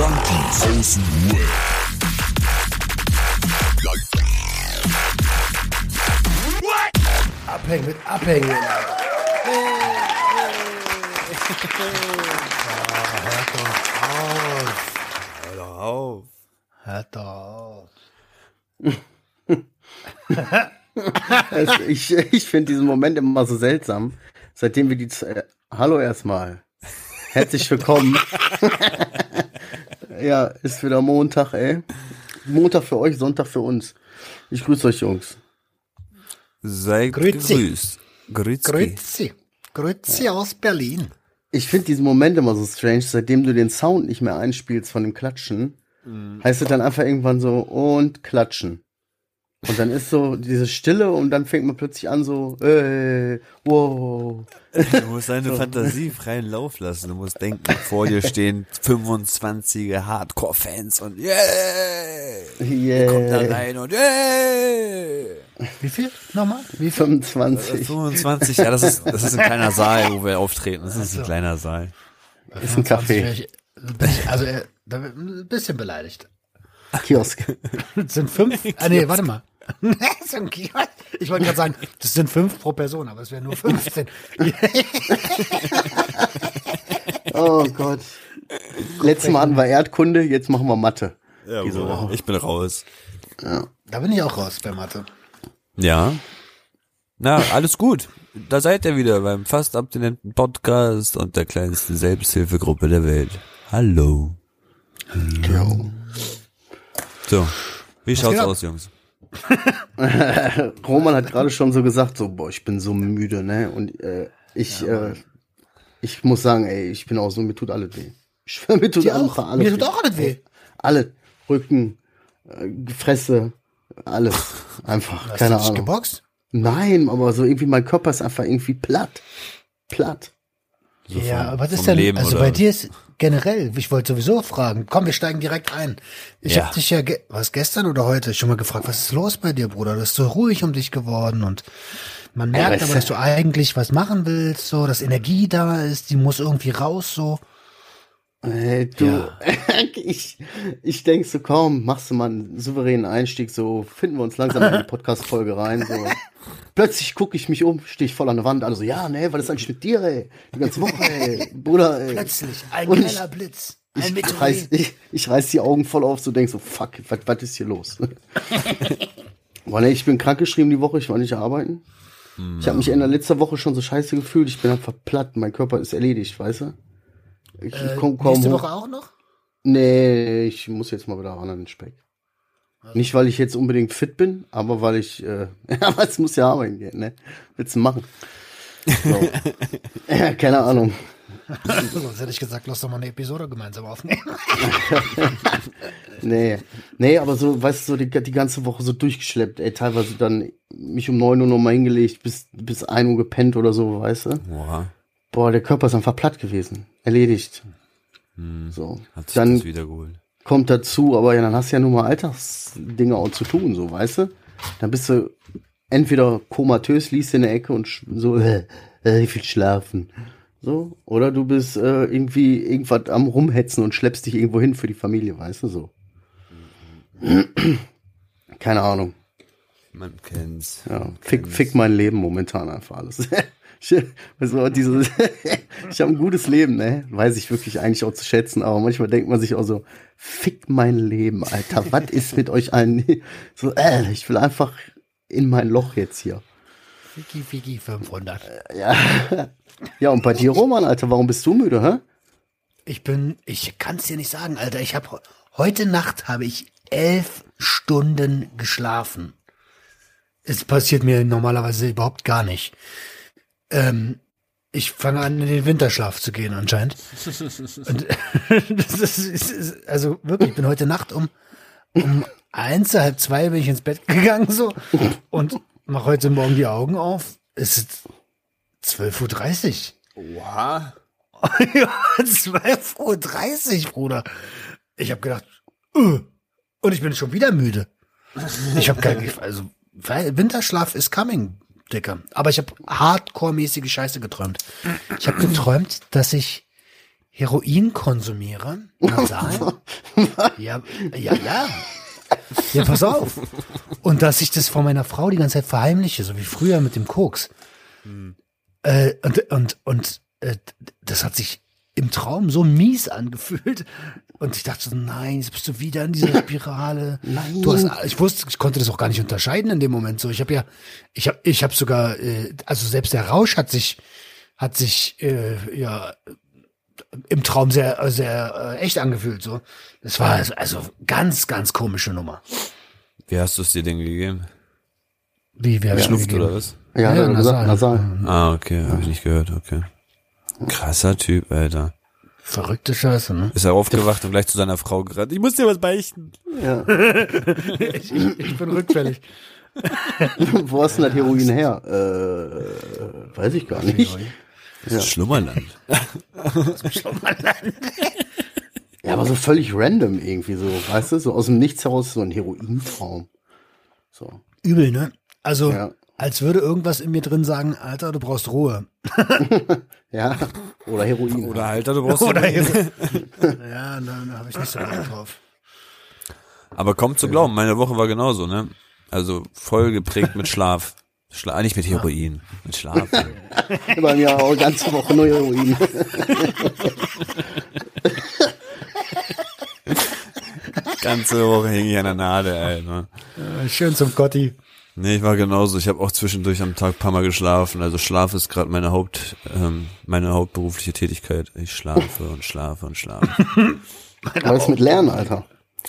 Junkies aus dem Web. Abhängen mit Abhängen. Alter. Hör doch auf. Hört doch auf. Ich ich finde diesen Moment immer so seltsam. Seitdem wir die. Äh, hallo erstmal. Herzlich willkommen. ja, ist wieder Montag, ey. Montag für euch, Sonntag für uns. Ich grüße euch, Jungs. Sei Grüezi. gegrüßt. Grüezi. Grüezi. Grüezi aus Berlin. Ich finde diesen Moment immer so strange, seitdem du den Sound nicht mehr einspielst von dem Klatschen, heißt es dann einfach irgendwann so und klatschen. Und dann ist so diese Stille und dann fängt man plötzlich an so, äh, wow. Du musst deine Fantasie freien Lauf lassen. Du musst denken, vor dir stehen 25 Hardcore-Fans und yeah! Kommt da Yeah. rein und yeah! Wie viel? Nochmal? Wie viel? 25. 25, ja, das ist, das ist ein kleiner Saal, wo wir auftreten. Das ist ein kleiner Saal. Ist ein Café. Also, äh, da ein bisschen beleidigt. Kiosk. Das sind fünf. Ah, nee, warte mal. So ein Kiosk. Ich wollte gerade sagen, das sind fünf pro Person, aber es wären nur 15. Oh Gott. Letztes Mal hatten wir Erdkunde, jetzt machen wir Mathe. Ja, Woche. ich bin raus. Da bin ich auch raus bei Mathe. Ja. Na, alles gut. Da seid ihr wieder beim fast abstinenten Podcast und der kleinsten Selbsthilfegruppe der Welt. Hallo. Jo. So, wie schaut's geht ab? aus, Jungs? Roman hat gerade schon so gesagt, so, boah, ich bin so müde, ne? Und äh, ich, äh, ich muss sagen, ey, ich bin auch so, mir tut alles weh. Ich schwör, mir tut auch? alles Mir tut auch alles weh. Alle. Rücken, äh, Fresse, alles. Einfach, Hast keine du dich Ahnung. geboxt? Nein, aber so irgendwie, mein Körper ist einfach irgendwie platt. Platt. ja, vom- aber was ist denn, Leben also oder bei dir ist generell, ich wollte sowieso fragen, komm, wir steigen direkt ein. Ich Ja. hab dich ja, ge was gestern oder heute schon mal gefragt, was ist los bei dir, Bruder? Du bist so ruhig um dich geworden und man merkt aber, dass du eigentlich was machen willst, so, dass Energie da ist, die muss irgendwie raus, so. Ey, du, ich, ich denk so, komm, machst du mal einen souveränen Einstieg, so finden wir uns langsam in die Podcast-Folge rein, so. Plötzlich gucke ich mich um, stehe ich voll an der Wand, alle so, ja, ne, was ist eigentlich mit dir, ey? Die ganze Woche, ey, Bruder, ey. Plötzlich, ein Und geiler Blitz, ein Ich, ich, reiß, ich, ich reiß die Augen voll auf, so denk so, fuck, was, ist hier los? Boah, ne, ich bin krankgeschrieben die Woche, ich war nicht arbeiten. Ich habe mich in der letzten Woche schon so scheiße gefühlt, ich bin einfach platt, mein Körper ist erledigt, weißt du? Ich, ich komm kaum Äh, Nächste hoch. Woche auch noch? Nee, ich muss jetzt mal wieder ran an den Speck. Nicht, weil ich jetzt unbedingt fit bin, aber weil ich, äh, aber es muss ja arbeiten gehen, ne? Willst du machen? So. ja, keine Ahnung. Sonst hätte ich gesagt, lass doch mal eine Episode gemeinsam aufnehmen. Nee, nee, aber so, weißt du, so die, die ganze Woche so durchgeschleppt, ey, teilweise dann mich um neun Uhr nochmal hingelegt, bis, bis ein Uhr gepennt oder so, weißt du? Boah, Boah, der Körper ist einfach platt gewesen. Erledigt. So. hat sich Dann das wiedergeholt. kommt dazu, aber ja, dann hast du ja nun mal Alltagsdinge auch zu tun, so, weißt du? Dann bist du entweder komatös, liest in der Ecke und so, äh, äh, ich will schlafen. So, oder du bist äh, irgendwie irgendwas am rumhetzen und schleppst dich irgendwo hin für die Familie, weißt du, so. Keine Ahnung. Man kennt's. Ja, fick, fick mein Leben momentan einfach alles. Ich, also diese, ich habe ein gutes Leben, ne? Weiß ich wirklich eigentlich auch zu schätzen, aber manchmal denkt man sich auch so, fick mein Leben, Alter, was ist mit euch allen? So, äh, ich will einfach in mein Loch jetzt hier. Fiki, Fiki 500. Ja. Ja, und bei dir, Roman, Alter, warum bist du müde, hä? Ich bin, ich kann es dir nicht sagen, Alter. Ich habe heute Nacht habe ich elf Stunden geschlafen. Es passiert mir normalerweise überhaupt gar nicht. Ähm, ich fange an, in den Winterschlaf zu gehen anscheinend. Und ist, ist, also wirklich, ich bin heute Nacht um, um eins, halb zwei bin ich ins Bett gegangen so und mache heute Morgen die Augen auf. Es ist 12.30 Uhr. Wow. Ja, 12.30 Uhr, Bruder. Ich habe gedacht, uh, und ich bin schon wieder müde. Ich habe gar nicht, also Winterschlaf ist coming, Dicker. Aber ich habe hardcore-mäßige Scheiße geträumt. Ich habe geträumt, dass ich Heroin konsumiere, nasal. ja, ja, ja. Ja, pass auf. Und dass ich das vor meiner Frau die ganze Zeit verheimliche, so wie früher mit dem Koks. Äh, und und, und äh, das hat sich im Traum so mies angefühlt. Und ich dachte so, nein, jetzt bist du wieder in dieser Spirale. Nein. Du hast, ich wusste, ich konnte das auch gar nicht unterscheiden in dem Moment. So, ich habe ja, ich habe, ich habe sogar, äh, also selbst der Rausch hat sich, hat sich, äh, ja, im Traum sehr, sehr äh, echt angefühlt. So, das war also, also ganz, ganz komische Nummer. Wie hast du es dir denn gegeben? Wie wir Schluft oder was? Ja, Ja, ja nasal. nasal. nasal. Ah, okay, habe ich nicht gehört, okay. Krasser Typ, Alter. Verrückte Scheiße, ne? Ist er aufgewacht und gleich zu seiner Frau gerannt. Ich muss dir was beichten. Ja. ich, ich bin rückfällig. Wo hast du denn das Heroin her? Äh, weiß ich gar nicht. Das ist Schlummerland. Ja, aber so völlig random irgendwie so, weißt du, so aus dem Nichts heraus so ein Herointraum. So. Übel, ne? Also, Ja. Als würde irgendwas in mir drin sagen, Alter, du brauchst Ruhe. Ja. Oder Heroin. Oder Alter, du brauchst Oder Heroin. ja, da, da habe ich nicht so Bock drauf. Aber kaum zu glauben, meine Woche war genauso, ne? Also voll geprägt mit Schlaf. Schla nicht mit Heroin, mit Schlaf. Bei mir auch ganze Woche nur Heroin. Ganze Woche hing ich an der Nadel, Alter. Äh, Schön zum Gotti. Nee, ich war genauso. Ich habe auch zwischendurch am Tag ein paar Mal geschlafen. Also Schlaf ist gerade meine Haupt, ähm, meine hauptberufliche Tätigkeit. Ich schlafe und schlafe und schlafe. Was mit Lernen, Alter?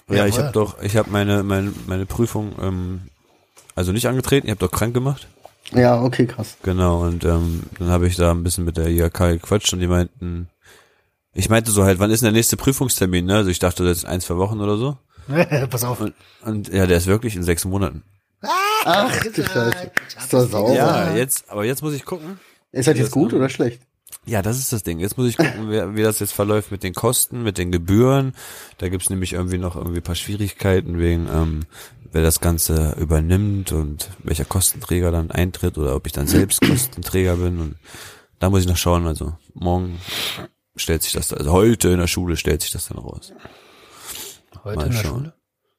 ja, ich Jawohl. habe doch, ich habe meine, meine, meine Prüfung, ähm, also nicht angetreten. Ich habe doch krank gemacht. Ja, okay, krass. Genau. Und ähm, dann habe ich da ein bisschen mit der IHK gequatscht und die meinten, ich meinte so halt, wann ist denn der nächste Prüfungstermin? Ne? Also ich dachte, das ist ein, zwei Wochen oder so. Pass auf. Und, und ja, der ist wirklich in sechs Monaten. Ach, du Scheiße. Ist das sauber? Ja, jetzt, aber jetzt muss ich gucken. Ist das jetzt gut oder schlecht? Ja, das ist das Ding. Jetzt muss ich gucken, wie, wie das jetzt verläuft mit den Kosten, mit den Gebühren. Da gibt's nämlich irgendwie noch irgendwie ein paar Schwierigkeiten wegen, ähm, wer das Ganze übernimmt und welcher Kostenträger dann eintritt oder ob ich dann selbst Kostenträger bin. Und da muss ich noch schauen. Also morgen stellt sich das, da, also heute in der Schule stellt sich das dann raus. Heute Mal in der schauen. Schule?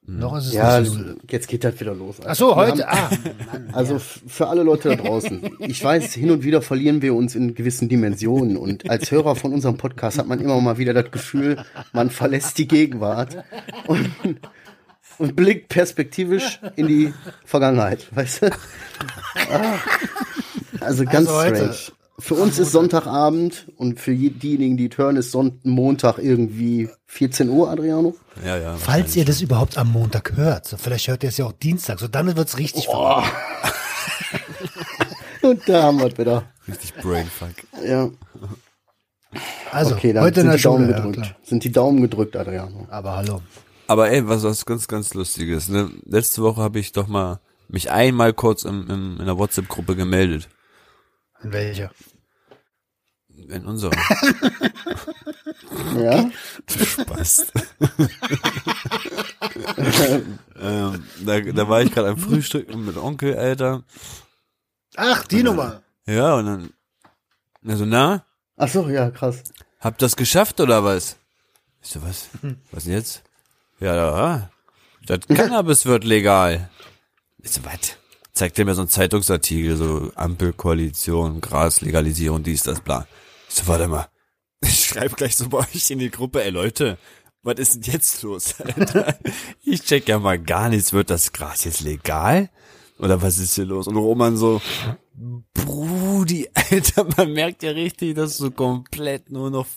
Noch ist es Ja, nicht so. jetzt geht das wieder los. Ach so, Wir heute. haben- Ah, Mann. Also für alle Leute da draußen. Ich weiß, hin und wieder verlieren wir uns in gewissen Dimensionen. Und als Hörer von unserem Podcast hat man immer mal wieder das Gefühl, man verlässt die Gegenwart und, und blickt perspektivisch in die Vergangenheit. Weißt du? Ah. Also ganz Also heute- strange. Für uns ist Sonntagabend und für je- diejenigen, die es hören, ist Sonnt Montag irgendwie 14 Uhr, Adriano. Ja, ja. Falls ihr das überhaupt am Montag hört, so vielleicht hört ihr es ja auch Dienstag, so dann wird's richtig Oh. Und da haben wir es wieder. richtig Brainfuck. Ja. Also, Okay, dann heute in sind der die Daumen Schule. Ja, gedrückt. klar. sind die Daumen gedrückt, Adriano. Aber hallo. Aber ey, was was ganz, ganz lustiges. Ne? Letzte Woche habe ich doch mal mich einmal kurz im, im, in der WhatsApp-Gruppe gemeldet. In welcher? In unserer. Ja? Spaß. ähm, da, da war ich gerade am Frühstück mit Onkel, Alter. Ach, die Nummer. Ja, und dann, also na, Ach so, ja, krass. habt das geschafft oder was? Ich so, was? Was denn jetzt? Ja, ja, das Cannabis wird legal. Ich so, was? Zeigt er mir so einen Zeitungsartikel, so Ampelkoalition, Graslegalisierung, dies, das, bla. So, warte mal. Ich schreibe gleich so bei euch in die Gruppe, ey Leute, was ist denn jetzt los, Alter? Ich check ja mal gar nichts. Wird das Gras jetzt legal? Oder was ist hier los? Und Roman so, Brudi, Alter, man merkt ja richtig, dass du komplett nur noch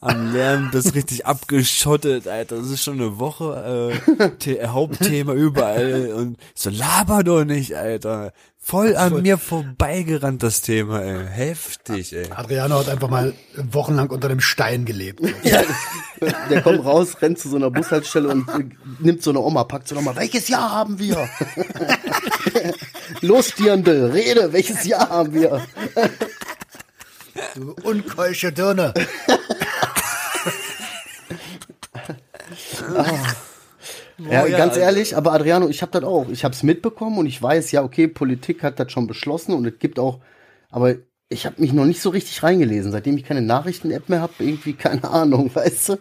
am Lernen bist, richtig abgeschottet, Alter. Das ist schon eine Woche äh, The Hauptthema überall. Und so, laber doch nicht, Alter. Voll an mir vorbeigerannt, das Thema, ey. Heftig, ey. Adriano hat einfach mal wochenlang unter dem Stein gelebt. Der kommt raus, rennt zu so einer Bushaltestelle und nimmt so eine Oma, packt so nochmal, welches Jahr haben wir? Los, Dirndl, rede, welches Jahr haben wir? Du unkeusche Dirne. Ja, ja, ganz also- ehrlich, aber Adriano, ich habe das auch. Ich habe es mitbekommen und ich weiß, ja, okay, Politik hat das schon beschlossen und es gibt auch, aber ich habe mich noch nicht so richtig reingelesen, seitdem ich keine Nachrichten-App mehr habe, irgendwie keine Ahnung, weißt du?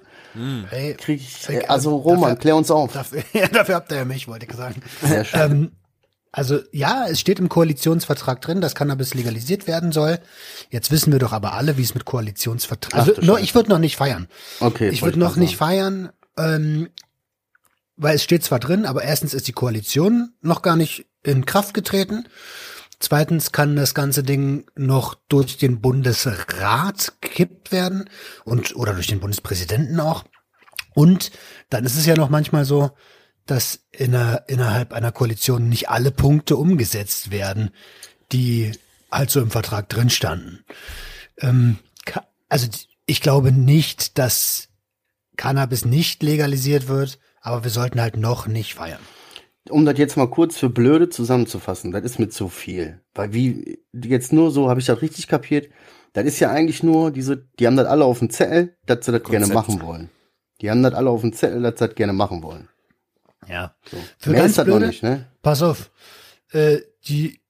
Hey, Krieg ich, Hey, äh, also Roman, dafür- klär uns auf. Dafür, ja, dafür habt ihr ja mich, wollte ich sagen. Sehr schön. Ähm, also ja, es steht im Koalitionsvertrag drin, dass Cannabis legalisiert werden soll. Jetzt wissen wir doch aber alle, wie es mit Koalitionsvertrag. Also nur, ich würde noch nicht feiern. Okay, ich würde noch nicht feiern, ähm, weil es steht zwar drin, aber erstens ist die Koalition noch gar nicht in Kraft getreten. Zweitens kann das ganze Ding noch durch den Bundesrat gekippt werden und oder durch den Bundespräsidenten auch. Und dann ist es ja noch manchmal so, dass in einer, innerhalb einer Koalition nicht alle Punkte umgesetzt werden, die halt so im Vertrag drin standen. Ähm, also ich glaube nicht, dass Cannabis nicht legalisiert wird, aber wir sollten halt noch nicht feiern. um das jetzt mal kurz für blöde zusammenzufassen, das ist mir zu viel. Weil wie, jetzt nur so, habe ich das richtig kapiert, das ist ja eigentlich nur diese, die haben das alle auf dem Zettel, dass sie das gerne machen wollen. Die haben das alle auf dem Zettel, dass sie das gerne machen wollen. Ja. So. Für Mehr ganz ist das blöde, noch nicht, ne? pass auf, äh, die,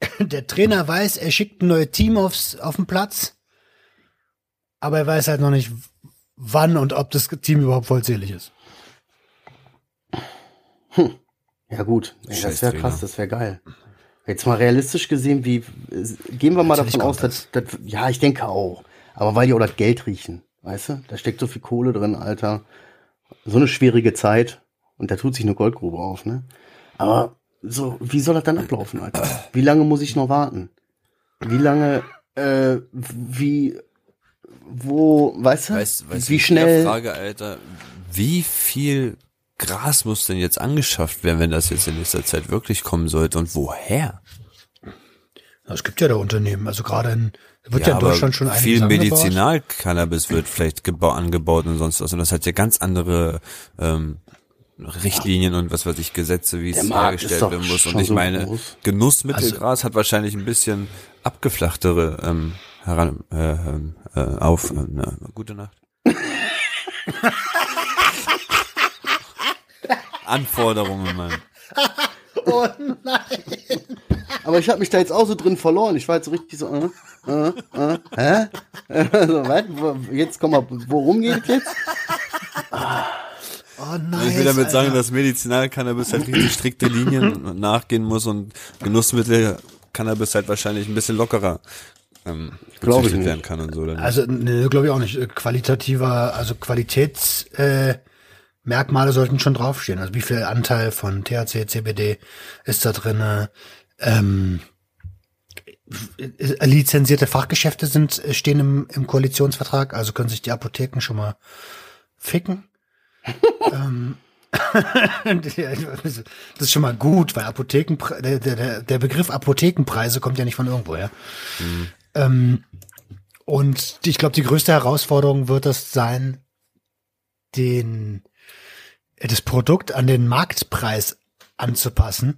der Trainer weiß, er schickt ein neues Team aufs, auf den Platz, aber er weiß halt noch nicht, wann und ob das Team überhaupt vollzählig ist. Ja gut, Ey, das wäre krass, das wäre geil. Jetzt mal realistisch gesehen, wie gehen wir mal Natürlich davon aus, dass, dass ja, ich denke auch, aber weil die auch das Geld riechen, weißt du? Da steckt so viel Kohle drin, Alter. So eine schwierige Zeit und da tut sich eine Goldgrube auf, ne? Aber so, wie soll das dann ablaufen, Alter? Wie lange muss ich noch warten? Wie lange, äh, wie, wo, weißt du? Weißt, weißt wie schnell? die Frage, Alter, wie viel Gras muss denn jetzt angeschafft werden, wenn das jetzt in nächster Zeit wirklich kommen sollte und woher? Es gibt ja da Unternehmen, also gerade in, wird ja, in aber Deutschland schon einiges viel. Medizinalcannabis wird vielleicht gebau angebaut und sonst was und das hat ja ganz andere ähm, Richtlinien und was weiß ich Gesetze, wie es Markt hergestellt werden muss und ich so meine groß. Genussmittelgras hat wahrscheinlich ein bisschen abgeflachtere ähm, heran äh, äh, auf äh, na, gute Nacht Anforderungen, Mann. Oh nein. Aber ich habe mich da jetzt auch so drin verloren. Ich war jetzt so richtig so, äh, äh, äh, hä? so, was? Jetzt komm mal, worum geht jetzt? Oh nein. Ich will damit sagen, dass Medizinalcannabis halt richtig strikte Linien nachgehen muss und Genussmittel Cannabis halt wahrscheinlich ein bisschen lockerer ähm, Glaub ich werden kann und so. Dann Also, ne, glaube ich auch nicht. Äh, Qualitativer, also Qualitätsmerkmale äh, Merkmale sollten schon draufstehen. Also wie viel Anteil von THC, CBD ist da drinne? Ähm, äh, lizenzierte Fachgeschäfte sind äh, stehen im, im Koalitionsvertrag, also können sich die Apotheken schon mal ficken. Ähm, das ist schon mal gut, weil Apotheken, der, der, der Begriff Apothekenpreise kommt ja nicht von irgendwoher. Ähm, und ich glaube, die größte Herausforderung wird es sein, den, das Produkt an den Marktpreis anzupassen.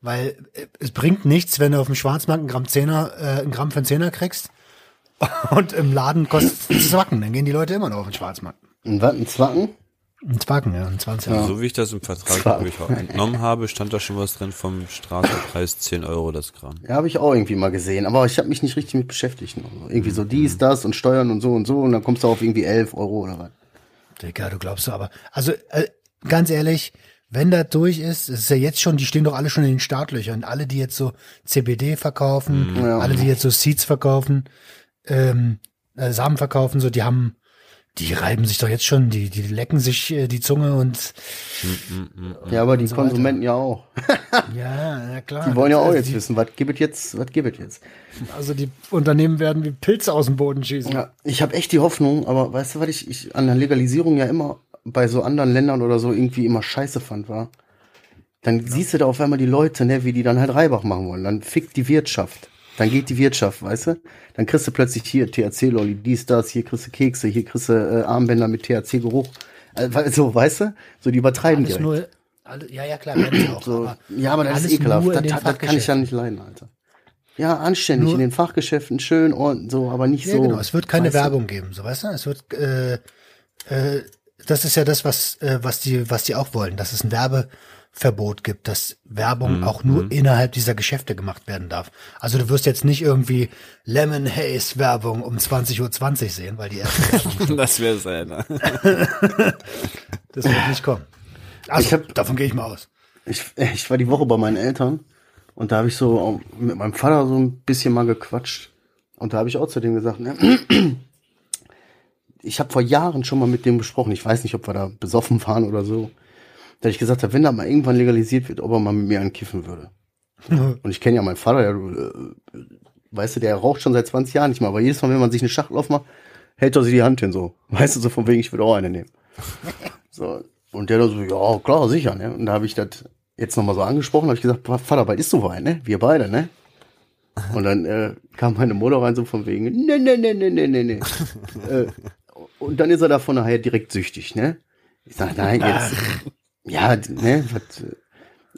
Weil äh, es bringt nichts, wenn du auf dem Schwarzmarkt einen Gramm Zehner, äh, einen Gramm für einen Zehner kriegst und im Laden kostet es Zwacken. Dann gehen die Leute immer noch auf den Schwarzmarkt. Ein Zwacken? Ein Zwacken, ja, ein 20. so wie ich das im Vertrag wo ich auch entnommen habe, stand da schon was drin vom Straßenpreis 10 Euro das Gramm. Ja, habe ich auch irgendwie mal gesehen, aber ich habe mich nicht richtig mit beschäftigt. noch. Irgendwie so dies, das und Steuern und so und so und dann kommst du auf irgendwie 11 Euro oder was. Digga, du glaubst so, aber, also, äh, ganz ehrlich, wenn das durch ist, es ist ja jetzt schon, die stehen doch alle schon in den Startlöchern. Alle, die jetzt so CBD verkaufen, Ja. alle, die jetzt so Seeds verkaufen, ähm, äh, Samen verkaufen, so, die haben, die reiben sich doch jetzt schon, die, die lecken sich äh, die Zunge und, Ja, aber die so Konsumenten ja auch. ja, na klar. Die wollen ja auch Also jetzt die, wissen, was gibt es jetzt, was gibt es jetzt. Also die Unternehmen werden wie Pilze aus dem Boden schießen. Ja, ich habe echt die Hoffnung, aber weißt du, was ich, ich an der Legalisierung ja immer bei so anderen Ländern oder so irgendwie immer scheiße fand, war? Dann siehst du da auf einmal die Leute, ne, wie die dann halt Reibach machen wollen. Dann fickt die Wirtschaft. Dann geht die Wirtschaft, weißt du? Dann kriegst du plötzlich hier THC-Lolli, dies, das, hier kriegst du Kekse, hier kriegst du äh, Armbänder mit THC-Geruch. Also, so, weißt du? So, die übertreiben Alles direkt. nur, alle, ja, ja, klar, auch. So, aber ja, aber das ist ekelhaft. Das, das, das kann ich ja nicht leiden, Alter. Ja, anständig Nur- in den Fachgeschäften, schön und so, aber nicht Ja, so. genau. Es wird keine weißt du? Werbung geben, so weißt du? Es wird, äh, äh, das ist ja das, was, äh, was die, was die auch wollen, dass es ein Verbot gibt, dass Werbung auch nur innerhalb dieser Geschäfte gemacht werden darf. Also du wirst jetzt nicht irgendwie Lemon Haze Werbung um 20.20 Uhr sehen, weil die erste das wäre sein. Ne? das wird nicht kommen. Also Ich hab- davon gehe ich mal aus. Ich, ich war die Woche bei meinen Eltern und da habe ich so mit meinem Vater so ein bisschen mal gequatscht. Und da habe ich auch zu dem gesagt, ne, ich habe vor Jahren schon mal mit dem besprochen, ich weiß nicht, ob wir da besoffen waren oder so, da ich gesagt habe, wenn da mal irgendwann legalisiert wird, ob er mal mit mir einen kiffen würde. Und ich kenne ja meinen Vater, der, äh, weißt du, der raucht schon seit 20 Jahren nicht mal, aber jedes Mal, wenn man sich eine Schachtel aufmacht, hält er sich die Hand hin so. Weißt du, so von wegen, ich würde auch eine nehmen. So, und der da so, ja, klar, sicher, ne? Und da habe ich das jetzt nochmal so angesprochen, habe ich gesagt, Vater, bald ist so weit, ne? Wir beide, ne? Und dann äh, kam meine Mutter rein so von wegen, ne, ne, ne, ne, ne, ne, ne. äh, und dann ist er davon nachher direkt süchtig, ne? Ich sag, nein, jetzt, ja, ne, was,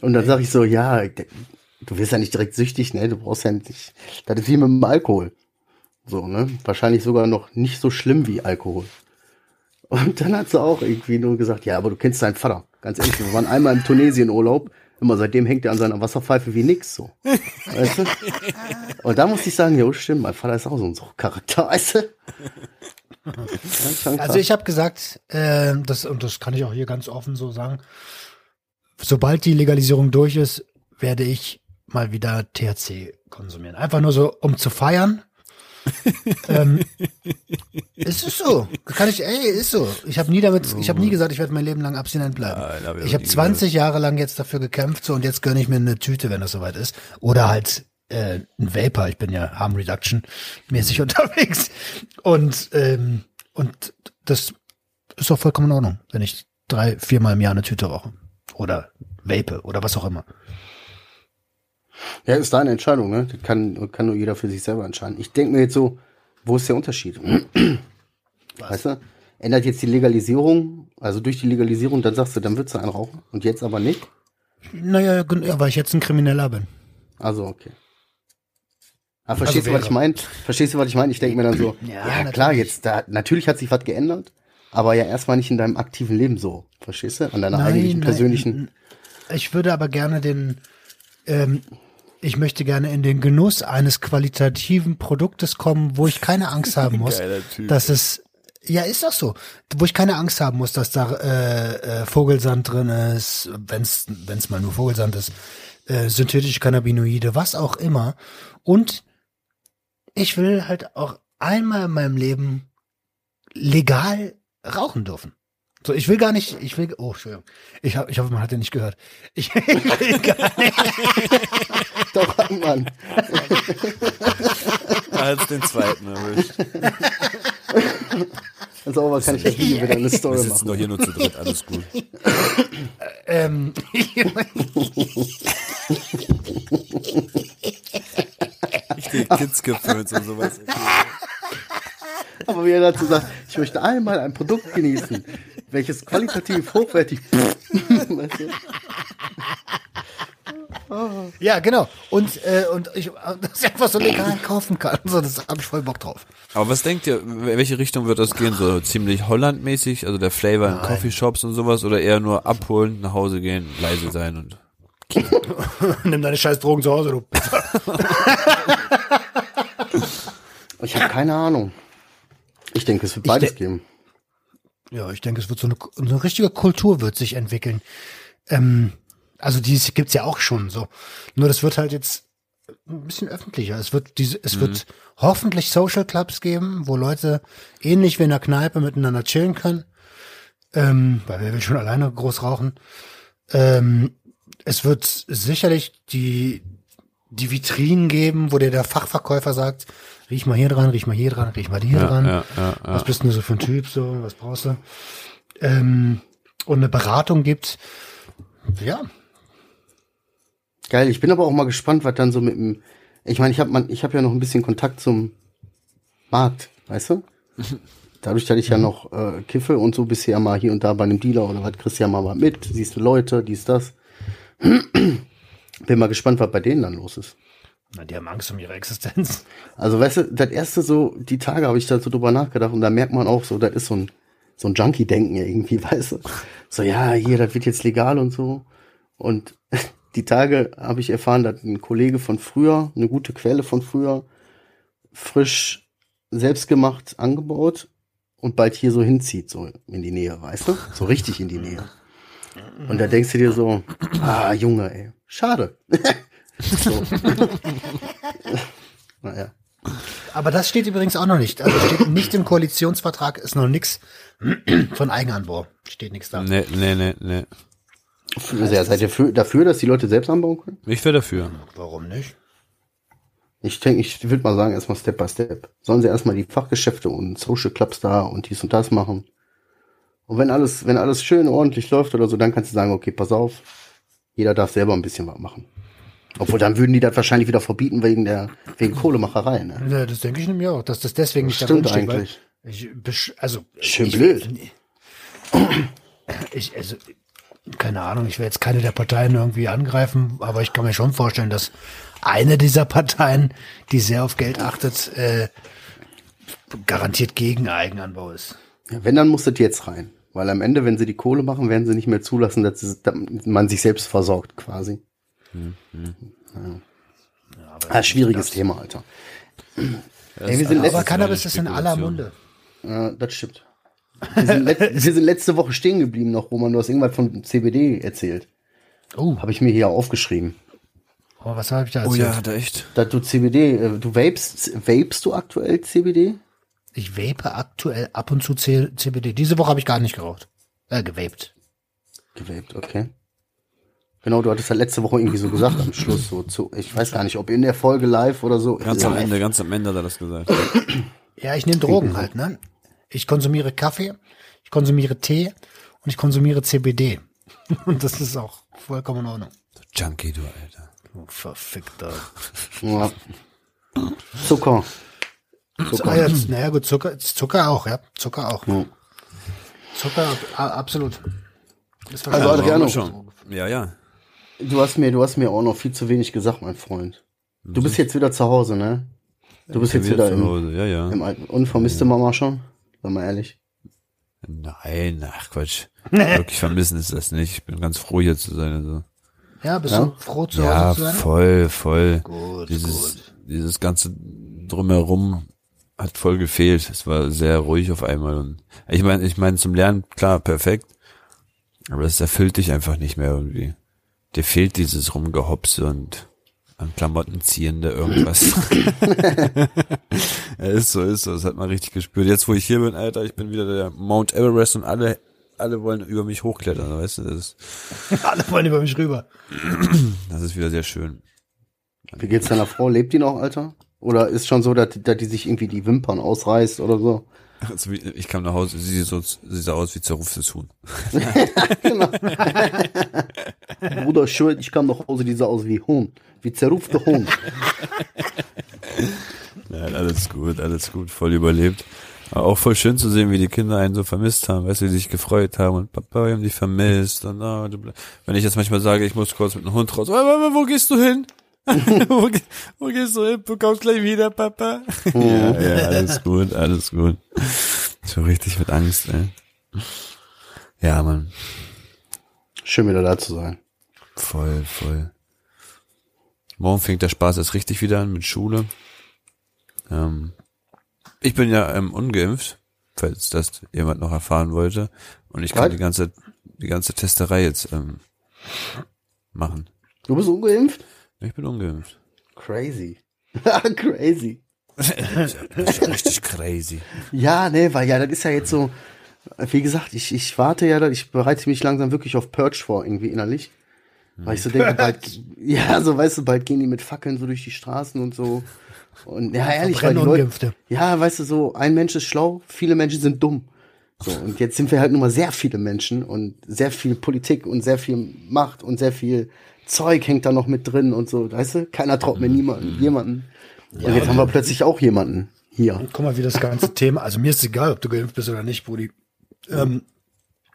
und dann sag ich so, ja, du wirst ja nicht direkt süchtig, ne? Du brauchst ja nicht, das ist wie mit dem Alkohol. So, ne? Wahrscheinlich sogar noch nicht so schlimm wie Alkohol. Und dann hat sie auch irgendwie nur gesagt, ja, aber du kennst deinen Vater. Ganz ehrlich, wir waren einmal im Tunesien-Urlaub. Immer seitdem hängt er an seiner Wasserpfeife wie nix so. Weißt du? Und da musste ich sagen, jo, stimmt, mein Vater ist auch so ein Charakter, weißt du? Also ich habe gesagt, äh, das und das kann ich auch hier ganz offen so sagen. Sobald die Legalisierung durch ist, werde ich mal wieder THC konsumieren. Einfach nur so, um zu feiern. ähm, es ist so. Kann ich, ey, ist so. Ich habe nie damit, ich habe nie gesagt, ich werde mein Leben lang abstinent bleiben. Ja, hab ich ich habe nie 20 Jahre lang jetzt dafür gekämpft so, und jetzt gönne ich mir eine Tüte, wenn das soweit ist. Oder halt äh, ein Vapor. Ich bin ja Harm Reduction mäßig unterwegs. Und, ähm, und das ist doch vollkommen in Ordnung, wenn ich drei, viermal im Jahr eine Tüte rauche. Oder vape oder was auch immer. Ja, ist deine Entscheidung, ne? Das kann, kann nur jeder für sich selber entscheiden. Ich denke mir jetzt so, wo ist der Unterschied? Weißt du? Ändert jetzt die Legalisierung, also durch die Legalisierung, dann sagst du, dann würdest du einen rauchen und jetzt aber nicht? Naja, ja, weil ich jetzt ein Krimineller bin. Also, okay. Aber verstehst du, was ich meine? Verstehst du, was ich meine? Ich denke mir dann so, Ja, ja, klar, jetzt da, natürlich hat sich was geändert, aber ja erstmal nicht in deinem aktiven Leben so. Verstehst du? An deiner eigentlichen persönlichen. Ich würde aber gerne den, ähm, ich möchte gerne in den Genuss eines qualitativen Produktes kommen, wo ich keine Angst haben muss, dass es, ja, ist doch so, wo ich keine Angst haben muss, dass da äh, äh, Vogelsand drin ist, wenn es mal nur Vogelsand ist, äh, synthetische Cannabinoide, was auch immer. Und ich will halt auch einmal in meinem Leben legal rauchen dürfen. So, ich will gar nicht, ich will, oh, Entschuldigung. Ich, hab, ich hoffe, man hat den nicht gehört. Ich, ich will gar nicht. Doch, Mann. Hat's den zweiten erwischt. Also, aber kann ich Video wieder eine Wir Story sitzen machen. doch hier nur zu dritt, alles gut. Ähm, Kids gefilmt und sowas. Aber wie er dazu sagt, ich möchte einmal ein Produkt genießen, welches qualitativ hochwertig. weißt du? ja, genau. Und, äh, und ich, dass ich einfach so legal kaufen kann. So, das habe ich voll Bock drauf. Aber was denkt ihr, in welche Richtung wird das gehen? So ziemlich Holland-mäßig, also der Flavor in Coffeeshops und sowas oder eher nur abholen, nach Hause gehen, leise sein und Nimm deine scheiß Drogen zu Hause, du. Ich habe keine Ahnung. Ich denke, es wird beides de- geben. Ja, ich denke, es wird so eine, so eine richtige Kultur wird sich entwickeln. Ähm, also die gibt's ja auch schon so. Nur das wird halt jetzt ein bisschen öffentlicher. Es wird diese, es wird hoffentlich Social Clubs geben, wo Leute ähnlich wie in der Kneipe miteinander chillen können. Ähm, weil wer will schon alleine groß rauchen. Ähm, es wird sicherlich die, die Vitrinen geben, wo dir der Fachverkäufer sagt, riech mal hier dran, riech mal hier dran, riech mal hier dran. ja, ja, ja. Was bist denn du so für ein Typ, so, was brauchst du? Ähm, und eine Beratung gibt. Ja, Geil, ich bin aber auch mal gespannt, was dann so mit dem. Ich meine, ich habe ich hab ja noch ein bisschen Kontakt zum Markt, weißt du? Dadurch, dass ich ja noch äh, kiffe und so bisher mal hier und da bei einem Dealer oder was, kriegst du ja mal was mit, siehst du Leute, dies, das. Bin mal gespannt, was bei denen dann los ist. Na, die haben Angst um ihre Existenz. Also, weißt du, das erste so, die Tage habe ich da so drüber nachgedacht und da merkt man auch so, das ist so ein, so ein Junkie-Denken irgendwie, weißt du? So, ja, hier, das wird jetzt legal und so. Und die Tage habe ich erfahren, dass ein Kollege von früher, eine gute Quelle von früher, frisch selbstgemacht angebaut und bald hier so hinzieht, so in die Nähe, weißt du? So richtig in die Nähe. Und da denkst du dir so, ah, Junge, ey, schade. So. naja. Aber das steht übrigens auch noch nicht. Also steht nicht im Koalitionsvertrag, ist noch nix von Eigenanbau. Steht nichts da. Nee, nee, nee, nee. Für, ja, seid ihr für, dafür, dass die Leute selbst anbauen können? Ich wäre dafür. Warum nicht? Ich denke, ich würde mal sagen, erstmal Step by Step. Sollen sie erstmal die Fachgeschäfte und Social Clubs da und dies und das machen. Und wenn alles, wenn alles schön ordentlich läuft oder so, dann kannst du sagen, okay, pass auf, jeder darf selber ein bisschen was machen. Obwohl, dann würden die das wahrscheinlich wieder verbieten wegen der, wegen Kohlemacherei, ne? Ja, das denke ich nämlich auch, dass das deswegen nicht Stimmt steht. eigentlich. Ich, also, Schön ich, blöd. Ich, also, keine Ahnung, ich will jetzt keine der Parteien irgendwie angreifen, aber ich kann mir schon vorstellen, dass eine dieser Parteien, die sehr auf Geld achtet, äh, garantiert gegen Eigenanbau ist. Ja, wenn, dann muss das jetzt rein. Weil am Ende, wenn sie die Kohle machen, werden sie nicht mehr zulassen, dass, sie, dass man sich selbst versorgt, quasi. Ja. Ah, schwieriges Thema, Alter. Ey, wir sind Aber Cannabis ist in aller. Munde. ja, das stimmt. Wir sind, let, wir sind letzte Woche stehen geblieben noch, Roman. Du hast irgendwas von CBD erzählt. Oh, Habe ich mir hier aufgeschrieben. oh was habe ich da Oh erzählt? ja, hat er echt. Dass du CBD, äh, du vapest, vapest du aktuell CBD? Ich vape aktuell ab und zu C CBD. Diese Woche habe ich gar nicht geraucht. Äh, gewaped. Gewaped, okay. Genau, du hattest ja letzte Woche irgendwie so gesagt am Schluss so zu, ich weiß gar nicht, ob in der Folge live oder so. Ganz am. Ende, ganz am Ende hat er das gesagt. Ja, ich nehme Drogen halt, ne? Ich konsumiere Kaffee, ich konsumiere Tee und ich konsumiere CBD. Und das ist auch vollkommen in Ordnung. Junkie, du Alter. Du verfickter. Ja. Zucker. Ah, jetzt, naja, gut, Zucker, Zucker auch, ja. Zucker auch. Ja. Zucker, absolut. Also, Adriano. schon. Ja, ja. Du hast mir, du hast mir auch noch viel zu wenig gesagt, mein Freund. Du bist jetzt wieder zu Hause, ne? Du bist jetzt wieder zu im, Hause. Ja, ja. im alten. Und vermisste Mama schon? Sag mal ehrlich. Nein, ach Quatsch. Wirklich vermissen ist das nicht. Ich bin ganz froh hier zu sein. Also. Ja, bist Ja? du froh zu Ja, Hause zu sein? voll, voll. Gut, dieses, dieses ganze drumherum hat voll gefehlt. Es war sehr ruhig auf einmal. Und ich meine, ich meine zum Lernen klar perfekt, aber es erfüllt dich einfach nicht mehr irgendwie. Dir fehlt dieses Rumgehopse und an Klamotten ziehende irgendwas. ja, ist so, ist so. Das hat man richtig gespürt. Jetzt, wo ich hier bin, Alter, ich bin wieder der Mount Everest und alle, alle wollen über mich hochklettern, weißt du, das ist, Alle wollen über mich rüber. das ist wieder sehr schön. Wie geht's deiner Frau? Lebt die noch, Alter? Oder ist schon so, dass, dass die sich irgendwie die Wimpern ausreißt oder so? Also, ich kam nach Hause, sie so, sie sah aus wie zerruftes Huhn. Bruder, schuld, ich kam nach Hause, die sah aus wie Huhn. Wie zerrufte Huhn. Ja, alles gut, alles gut, voll überlebt. Aber auch voll schön zu sehen, wie die Kinder einen so vermisst haben, weißt du, sie sich gefreut haben und Papa, wir haben dich vermisst und du ble- wenn ich jetzt manchmal sage, ich muss kurz mit dem Hund raus, "Mama, wo gehst du hin? wo, ge- wo gehst du hin? Du kommst gleich wieder, Papa. ja, ja, alles gut, alles gut. So richtig mit Angst, ey. Ja, Mann, Schön wieder da zu sein. voll, voll. Morgen fängt der Spaß erst richtig wieder an mit Schule. Ähm, ich bin ja ähm, ungeimpft, falls das jemand noch erfahren wollte. Und ich kann die ganze, die ganze Testerei jetzt ähm, machen. Du bist ungeimpft? Ich bin ungeimpft. Crazy. Crazy. Das ist ja richtig crazy. Ja, nee, weil ja, das ist ja jetzt so, wie gesagt, ich, ich warte ja, da- ich bereite mich langsam wirklich auf Purge vor, irgendwie innerlich. Weil ich so denke, bald, ja, so weißt du, bald gehen die mit Fackeln so durch die Straßen und so. Und ja, ehrlich, weil die Leute, ja, weißt du, so, ein Mensch ist schlau, viele Menschen sind dumm. So, und jetzt sind wir halt nun mal sehr viele Menschen und sehr viel Politik und sehr viel Macht und sehr viel Zeug hängt da noch mit drin und so, weißt du? Keiner traut mir niemanden, jemanden. Und jetzt haben wir plötzlich auch jemanden hier. Guck mal, wie das ganze Thema, also mir ist egal, ob du geimpft bist oder nicht, Brudi. Ähm,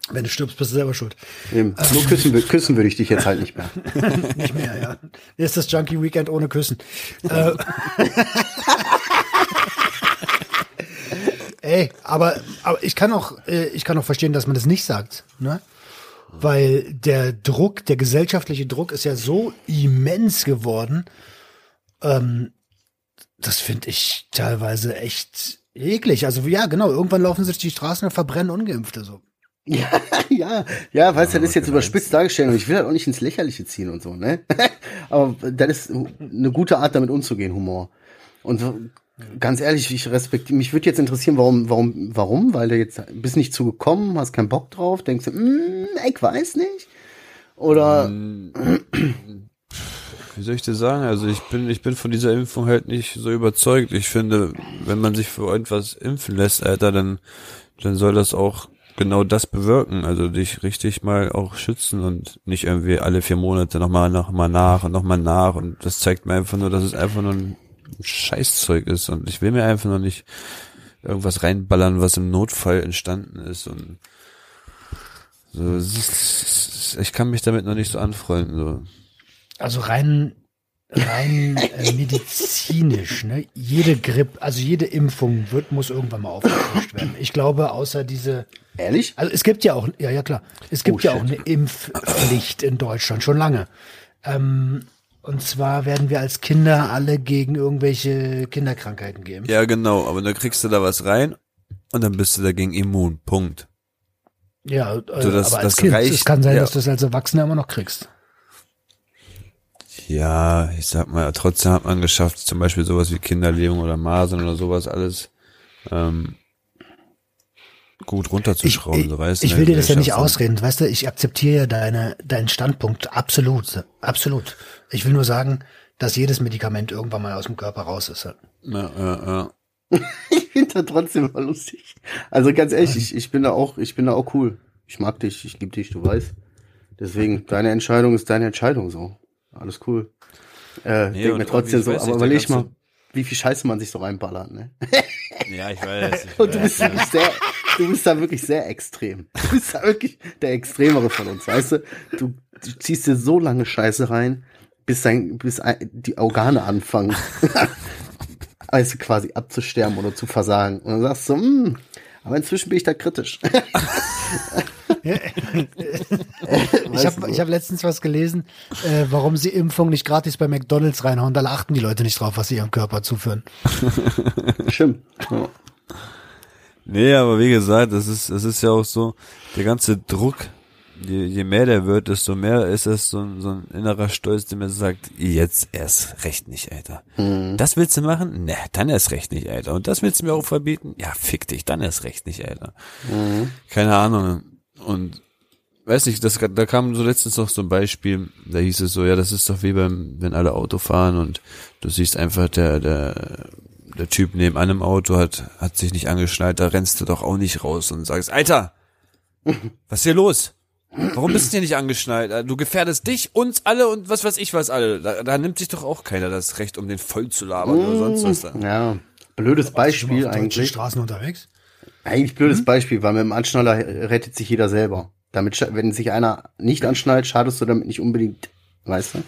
wenn du stirbst, bist du selber schuld. Eben. Nur küssen, küssen würde ich dich jetzt halt nicht mehr. Nicht mehr, ja. Hier ist das Junkie Weekend ohne Küssen. äh, Ey, aber, aber ich kann auch, äh, ich kann auch verstehen, dass man das nicht sagt, ne? Weil der Druck, der gesellschaftliche Druck ist ja so immens geworden. Ähm, das finde ich teilweise echt eklig. Also ja, genau, irgendwann laufen sich die Straßen und verbrennen Ungeimpfte so. Ja, ja, ja, weißt du, das ist jetzt überspitzt dargestellt und ich will halt auch nicht ins Lächerliche ziehen und so, ne? Aber das ist eine gute Art, damit umzugehen, Humor. Und ganz ehrlich, ich respektiere, mich würde jetzt interessieren, warum, warum, warum? Weil du jetzt bist nicht zugekommen, hast keinen Bock drauf, denkst du, mm, ich weiß nicht. Oder Wie soll ich dir sagen? Also ich bin, ich bin von dieser Impfung halt nicht so überzeugt. Ich finde, wenn man sich für irgendwas impfen lässt, Alter, dann, dann soll das auch genau das bewirken. Also dich richtig mal auch schützen und nicht irgendwie alle vier Monate nochmal noch mal nach und nochmal nach. Und das zeigt mir einfach nur, dass es einfach nur ein Scheißzeug ist. Und ich will mir einfach noch nicht irgendwas reinballern, was im Notfall entstanden ist. Und so, ich kann mich damit noch nicht so anfreunden. So. Also rein rein äh, medizinisch, ne? Jede Grippe, also jede Impfung wird muss irgendwann mal aufgefrischt werden. Ich glaube, außer diese ehrlich? Also es gibt ja auch, ja, ja klar, es gibt Oh, ja auch shit. eine Impfpflicht in Deutschland, schon lange. Ähm, und zwar werden wir als Kinder alle gegen irgendwelche Kinderkrankheiten geimpft. Ja, genau, aber dann kriegst du da was rein und dann bist du dagegen immun. Punkt. Ja, äh, So, das- aber als das Kind. reicht, es kann sein, ja. dass du es als Erwachsener immer noch kriegst. Ja, ich sag mal, trotzdem hat man geschafft, zum Beispiel sowas wie Kinderlähmung oder Masern oder sowas alles ähm, gut runterzuschrauben. ich, so weißt du, ich in will der dir das ja nicht ausreden, weißt du, ich akzeptiere ja deine, deinen Standpunkt absolut, absolut. Ich will nur sagen, dass jedes Medikament irgendwann mal aus dem Körper raus ist. Ja, ja, ja. Ich finde das trotzdem mal lustig. Also ganz ehrlich, ich, ich bin da auch, ich bin da auch cool. Ich mag dich, ich liebe dich, du weißt. Deswegen, deine Entscheidung ist deine Entscheidung so. Alles cool. Äh, Nee, denk mir trotzdem so, aber überleg mal, wie viel Scheiße man sich so reinballert, ne? ja, ich weiß. Ich Und du weiß, bist wirklich sehr, du bist da wirklich sehr extrem. Du bist da wirklich der Extremere von uns, weißt du? Du, du ziehst dir so lange Scheiße rein, bis dein, bis die Organe anfangen, also quasi abzusterben oder zu versagen. Und dann sagst du, hm, aber inzwischen bin ich da kritisch. Ich habe hab letztens was gelesen, äh, warum sie Impfung nicht gratis bei McDonalds reinhauen. Da achten die Leute nicht drauf, was sie ihrem Körper zuführen. Stimmt. Ja. Nee, aber wie gesagt, das ist, das ist ja auch so, der ganze Druck, je, je mehr der wird, desto mehr ist es so, ein- so ein innerer Stolz, der mir sagt, jetzt erst recht nicht, Alter. Das willst du machen? Ne, dann erst recht nicht, Alter. Und das willst du mir auch verbieten? Ja, fick dich, dann erst recht nicht, Alter. Keine Ahnung. Und weiß nicht, das, da kam so letztens noch so ein Beispiel, da hieß es so, ja, das ist doch wie beim, wenn alle Auto fahren und du siehst einfach, der, der, der Typ nebenan im Auto hat, hat sich nicht angeschnallt, da rennst du doch auch nicht raus und sagst, Alter, was ist hier los? Warum bist du hier nicht angeschnallt? Du gefährdest dich, uns alle und was weiß ich was alle. Da, da nimmt sich doch auch keiner das Recht, um den voll zu labern oder sonst was da. ja. Blödes Beispiel auf eigentlich. Straßen unterwegs. Eigentlich blödes Beispiel, weil mit dem Anschnaller rettet sich jeder selber. Damit, wenn sich einer nicht anschnallt, schadest du damit nicht unbedingt, weißt du?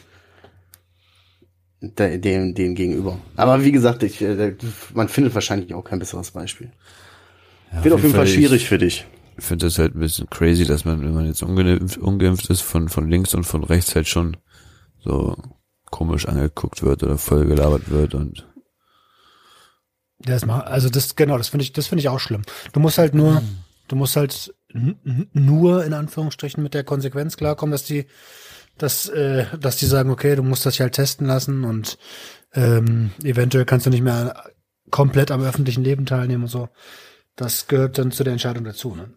De- Dem, dem gegenüber. Aber wie gesagt, ich, äh, man findet wahrscheinlich auch kein besseres Beispiel. Wird auf jeden Fall ich- schwierig für dich. Ich finde das halt ein bisschen crazy, dass man, wenn man jetzt ungeimpft, ungeimpft ist, von, von links und von rechts halt schon so komisch angeguckt wird oder voll gelabert wird und Das mal, also das genau, das finde ich, das finde ich auch schlimm. Du musst halt nur, du musst halt nur in Anführungsstrichen mit der Konsequenz klarkommen, dass die, dass, äh, dass die sagen, okay, du musst das hier halt testen lassen und ähm, eventuell kannst du nicht mehr komplett am öffentlichen Leben teilnehmen und so. Das gehört dann zu der Entscheidung dazu. Ne?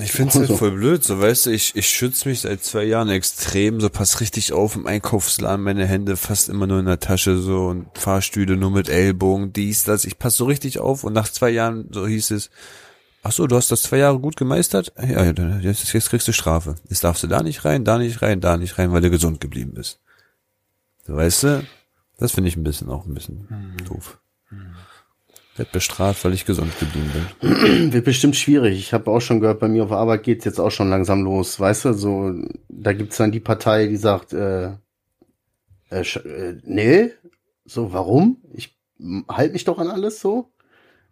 Ich find's halt voll blöd, so weißt du, ich, ich schütze mich seit zwei Jahren extrem, so pass richtig auf im Einkaufsladen, meine Hände fast immer nur in der Tasche so und Fahrstühle nur mit Ellbogen, dies, das, ich pass so richtig auf und nach zwei Jahren, so hieß es, ach so, du hast das zwei Jahre gut gemeistert? Ja, jetzt, jetzt kriegst du Strafe. Jetzt darfst du da nicht rein, da nicht rein, da nicht rein, weil du gesund geblieben bist. So, weißt du, das finde ich ein bisschen auch ein bisschen doof. Werd bestraft, weil ich gesund geblieben bin. Wird bestimmt schwierig. Ich habe auch schon gehört, bei mir auf Arbeit geht's jetzt auch schon langsam los. Weißt du, so, da gibt's dann die Partei, die sagt, äh, äh, äh nee, so, warum? Ich halte mich doch an alles so.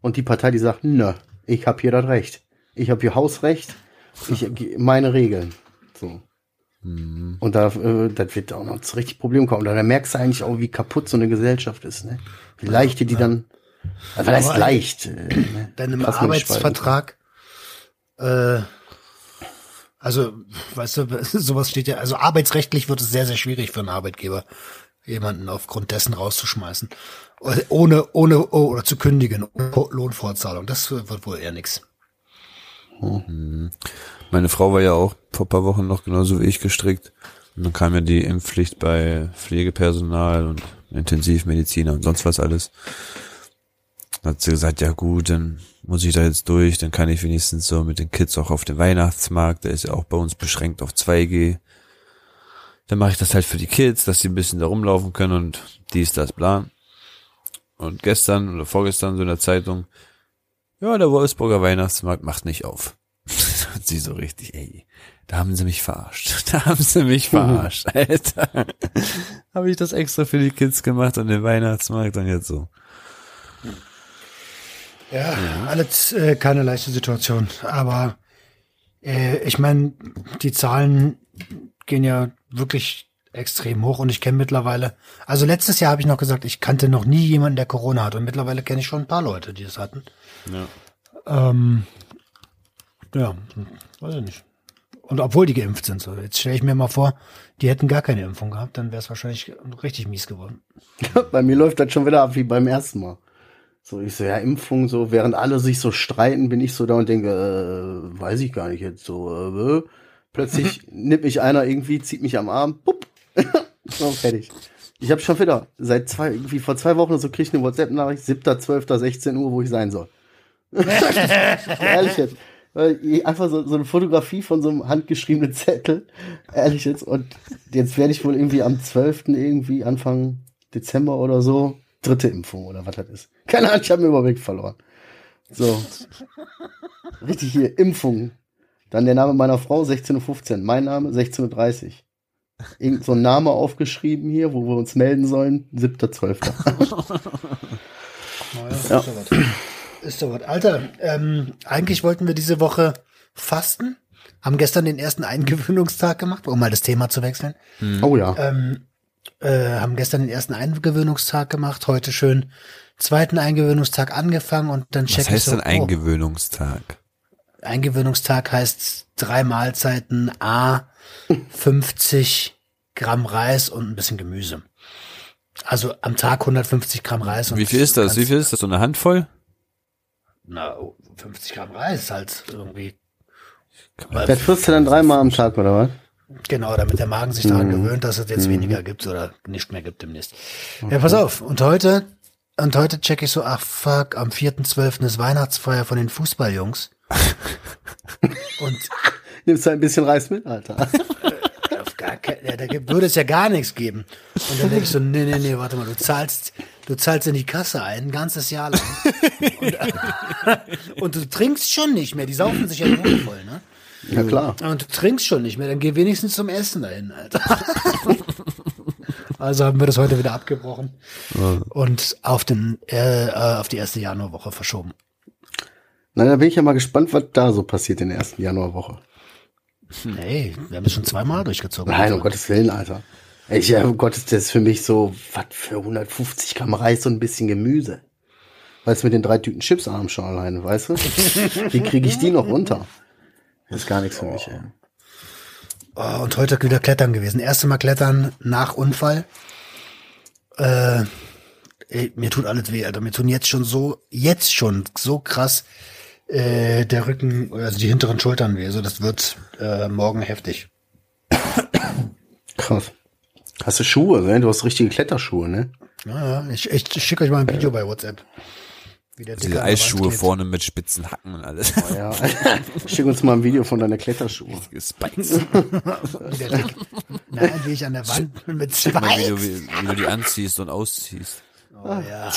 Und die Partei, die sagt, nö, ich habe hier das Recht. Ich habe hier Hausrecht. Ich, meine Regeln. So. Und da, äh, das wird auch noch zu richtig Problem kommen. Und da merkst du eigentlich auch, wie kaputt so eine Gesellschaft ist, ne? Wie leicht die, die dann, also was heißt leicht? Äh, ne? Denn im. Arbeitsvertrag, äh, also, weißt du, sowas steht ja, also arbeitsrechtlich wird es sehr, sehr schwierig für einen Arbeitgeber, jemanden aufgrund dessen rauszuschmeißen. Ohne, ohne, oder zu kündigen, ohne Lohnfortzahlung. Das wird wohl eher nix. Meine Frau war ja auch vor paar Wochen noch genauso wie ich gestrickt. Und dann kam ja die Impfpflicht bei Pflegepersonal und Intensivmediziner und sonst was alles. Dann hat sie gesagt, ja gut, dann muss ich da jetzt durch, dann kann ich wenigstens so mit den Kids auch auf den Weihnachtsmarkt, der ist ja auch bei uns beschränkt auf 2G. Dann mache ich das halt für die Kids, dass sie ein bisschen da rumlaufen können und dies, das, bla. Und gestern oder vorgestern so in der Zeitung, ja, der Wolfsburger Weihnachtsmarkt macht nicht auf. Und sie so richtig, ey, da haben sie mich verarscht. Da haben sie mich verarscht, Alter. Habe ich das extra für die Kids gemacht und den Weihnachtsmarkt und jetzt so. Ja, alles äh, keine leichte Situation. Aber äh, ich meine, die Zahlen gehen ja wirklich extrem hoch und ich kenne mittlerweile, also letztes Jahr habe ich noch gesagt, ich kannte noch nie jemanden, der Corona hat und mittlerweile kenne ich schon ein paar Leute, die es hatten. Ja. Ähm, ja, weiß ich nicht. Und obwohl die geimpft sind, so jetzt stelle ich mir mal vor, die hätten gar keine Impfung gehabt, dann wäre es wahrscheinlich richtig mies geworden. Bei mir läuft das schon wieder ab wie beim ersten Mal. So, ich so, ja, Impfung, so, während alle sich so streiten, bin ich so da und denke, äh, weiß ich gar nicht jetzt so, äh, plötzlich nimmt mich einer irgendwie, zieht mich am Arm, pupp, so, fertig. Ich habe schon wieder, seit zwei, irgendwie vor zwei Wochen so krieg ich eine WhatsApp-Nachricht, 7.12., 16 Uhr, wo ich sein soll. Ehrlich jetzt. Einfach so, so eine Fotografie von so einem handgeschriebenen Zettel. Ehrlich jetzt. Und jetzt werde ich wohl irgendwie am 12. irgendwie Anfang Dezember oder so dritte Impfung oder was das ist. Keine Ahnung, ich habe mir Überblick verloren. So. Richtig hier, Impfung. Dann der Name meiner Frau, 16.15 Uhr. Mein Name, 16.30 Uhr. Irgend so ein Name aufgeschrieben hier, wo wir uns melden sollen. 7.12. Naja, Ja. ist doch was. Ist doch was. Alter, ähm, eigentlich wollten wir diese Woche fasten. Haben gestern den ersten Eingewöhnungstag gemacht, um mal das Thema zu wechseln. Oh ja. Ähm, äh, haben gestern den ersten Eingewöhnungstag gemacht, heute schön zweiten Eingewöhnungstag angefangen und dann check Was heißt ich so, denn Eingewöhnungstag? Eingewöhnungstag heißt drei Mahlzeiten, A, 50 Gramm Reis und ein bisschen Gemüse. Also am Tag 150 Gramm Reis. Und Wie viel ist das? Wie viel ist das? So eine Handvoll? Na, oh, 50 Gramm Reis halt irgendwie. Das frisst du dann dreimal am Tag, oder was? Genau, damit der Magen sich daran gewöhnt, dass es jetzt weniger gibt oder nicht mehr gibt demnächst. Ja, pass auf. Und heute, und heute check ich so, ach fuck, am 4.12. ist Weihnachtsfeier von den Fußballjungs. Und Nimmst du ein bisschen Reis mit, Alter? auf gar kein, da würde es ja gar nichts geben. Und dann denke ich so, nee, nee, nee, warte mal, du zahlst, du zahlst in die Kasse ein, ein ganzes Jahr lang. Und, und du trinkst schon nicht mehr, die saufen sich ja nur voll, ne? Ja, klar. Und du trinkst schon nicht mehr, dann geh wenigstens zum Essen dahin, Alter. Also haben wir das heute wieder abgebrochen und auf den äh, äh, auf die erste Januarwoche verschoben. Na, da bin ich ja mal gespannt, was da so passiert in der ersten Januarwoche. Nee, wir haben es schon zweimal durchgezogen. Nein, um Gottes Willen, Alter. Ich, ja, um Gottes, das ist für mich so, was für 150 Gramm Reis und ein bisschen Gemüse. Weißt du, mit den drei Tüten Chips abends schon alleine, weißt du? Wie kriege ich die noch runter? Das ist gar nichts für mich, ey. Oh, und heute wieder klettern gewesen. Erste Mal klettern nach Unfall. Äh, ey, mir tut alles weh, Alter. Mir tun jetzt schon so, jetzt schon so krass äh, der Rücken, also die hinteren Schultern weh. Also das wird äh, morgen heftig. Krass. Hast du Schuhe, ne? Du hast richtige Kletterschuhe, ne? Ja, ja, ich, ich, ich schicke euch mal ein Video bei WhatsApp. Wie der Dicker Diese Eisschuhe vorne mit spitzen Hacken und alles. Ja. Schick uns mal ein Video von deiner Kletterschuhe. Spikes. Wie der Dick- Nein, wie ich an der Wand mit Mal, wie, zwei. du, wie, wie du die anziehst und ausziehst. Oh, ja.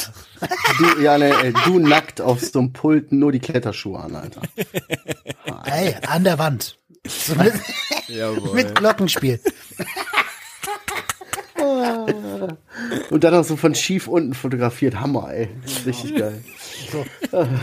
Du, ja, ne, ey, du nackt auf so einem Pult nur die Kletterschuhe an, Alter. Ey, an der Wand. So mit, Jawohl. mit Glockenspiel. Und dann auch so von schief unten fotografiert. Hammer, ey. Richtig geil. So.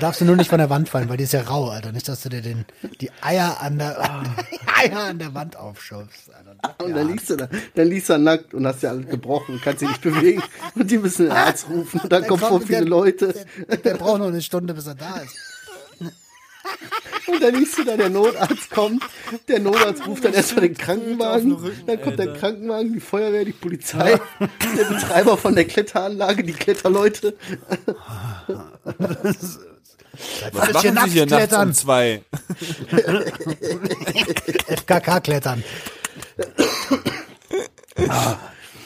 Darfst du nur nicht von der Wand fallen, weil die ist ja rau, Alter. Nicht, dass du dir den, die Eier an der, die Eier an der Wand aufschubst, Alter. Und dann liegst du da, dann liegst du da nackt und hast ja alles gebrochen und kannst dich nicht bewegen. Und die müssen den Arzt rufen. Und dann Der kommen kommt- viele der- Leute. Der, der braucht noch eine Stunde, bis er da ist. Und dann liegst du da, der Notarzt kommt. Der Notarzt ruft dann erstmal den Krankenwagen. Dann kommt der Krankenwagen, die Feuerwehr, die Polizei, der Betreiber von der Kletteranlage, die Kletterleute. Was machen Sie hier nachts Klettern. um zwei? FKK klettern.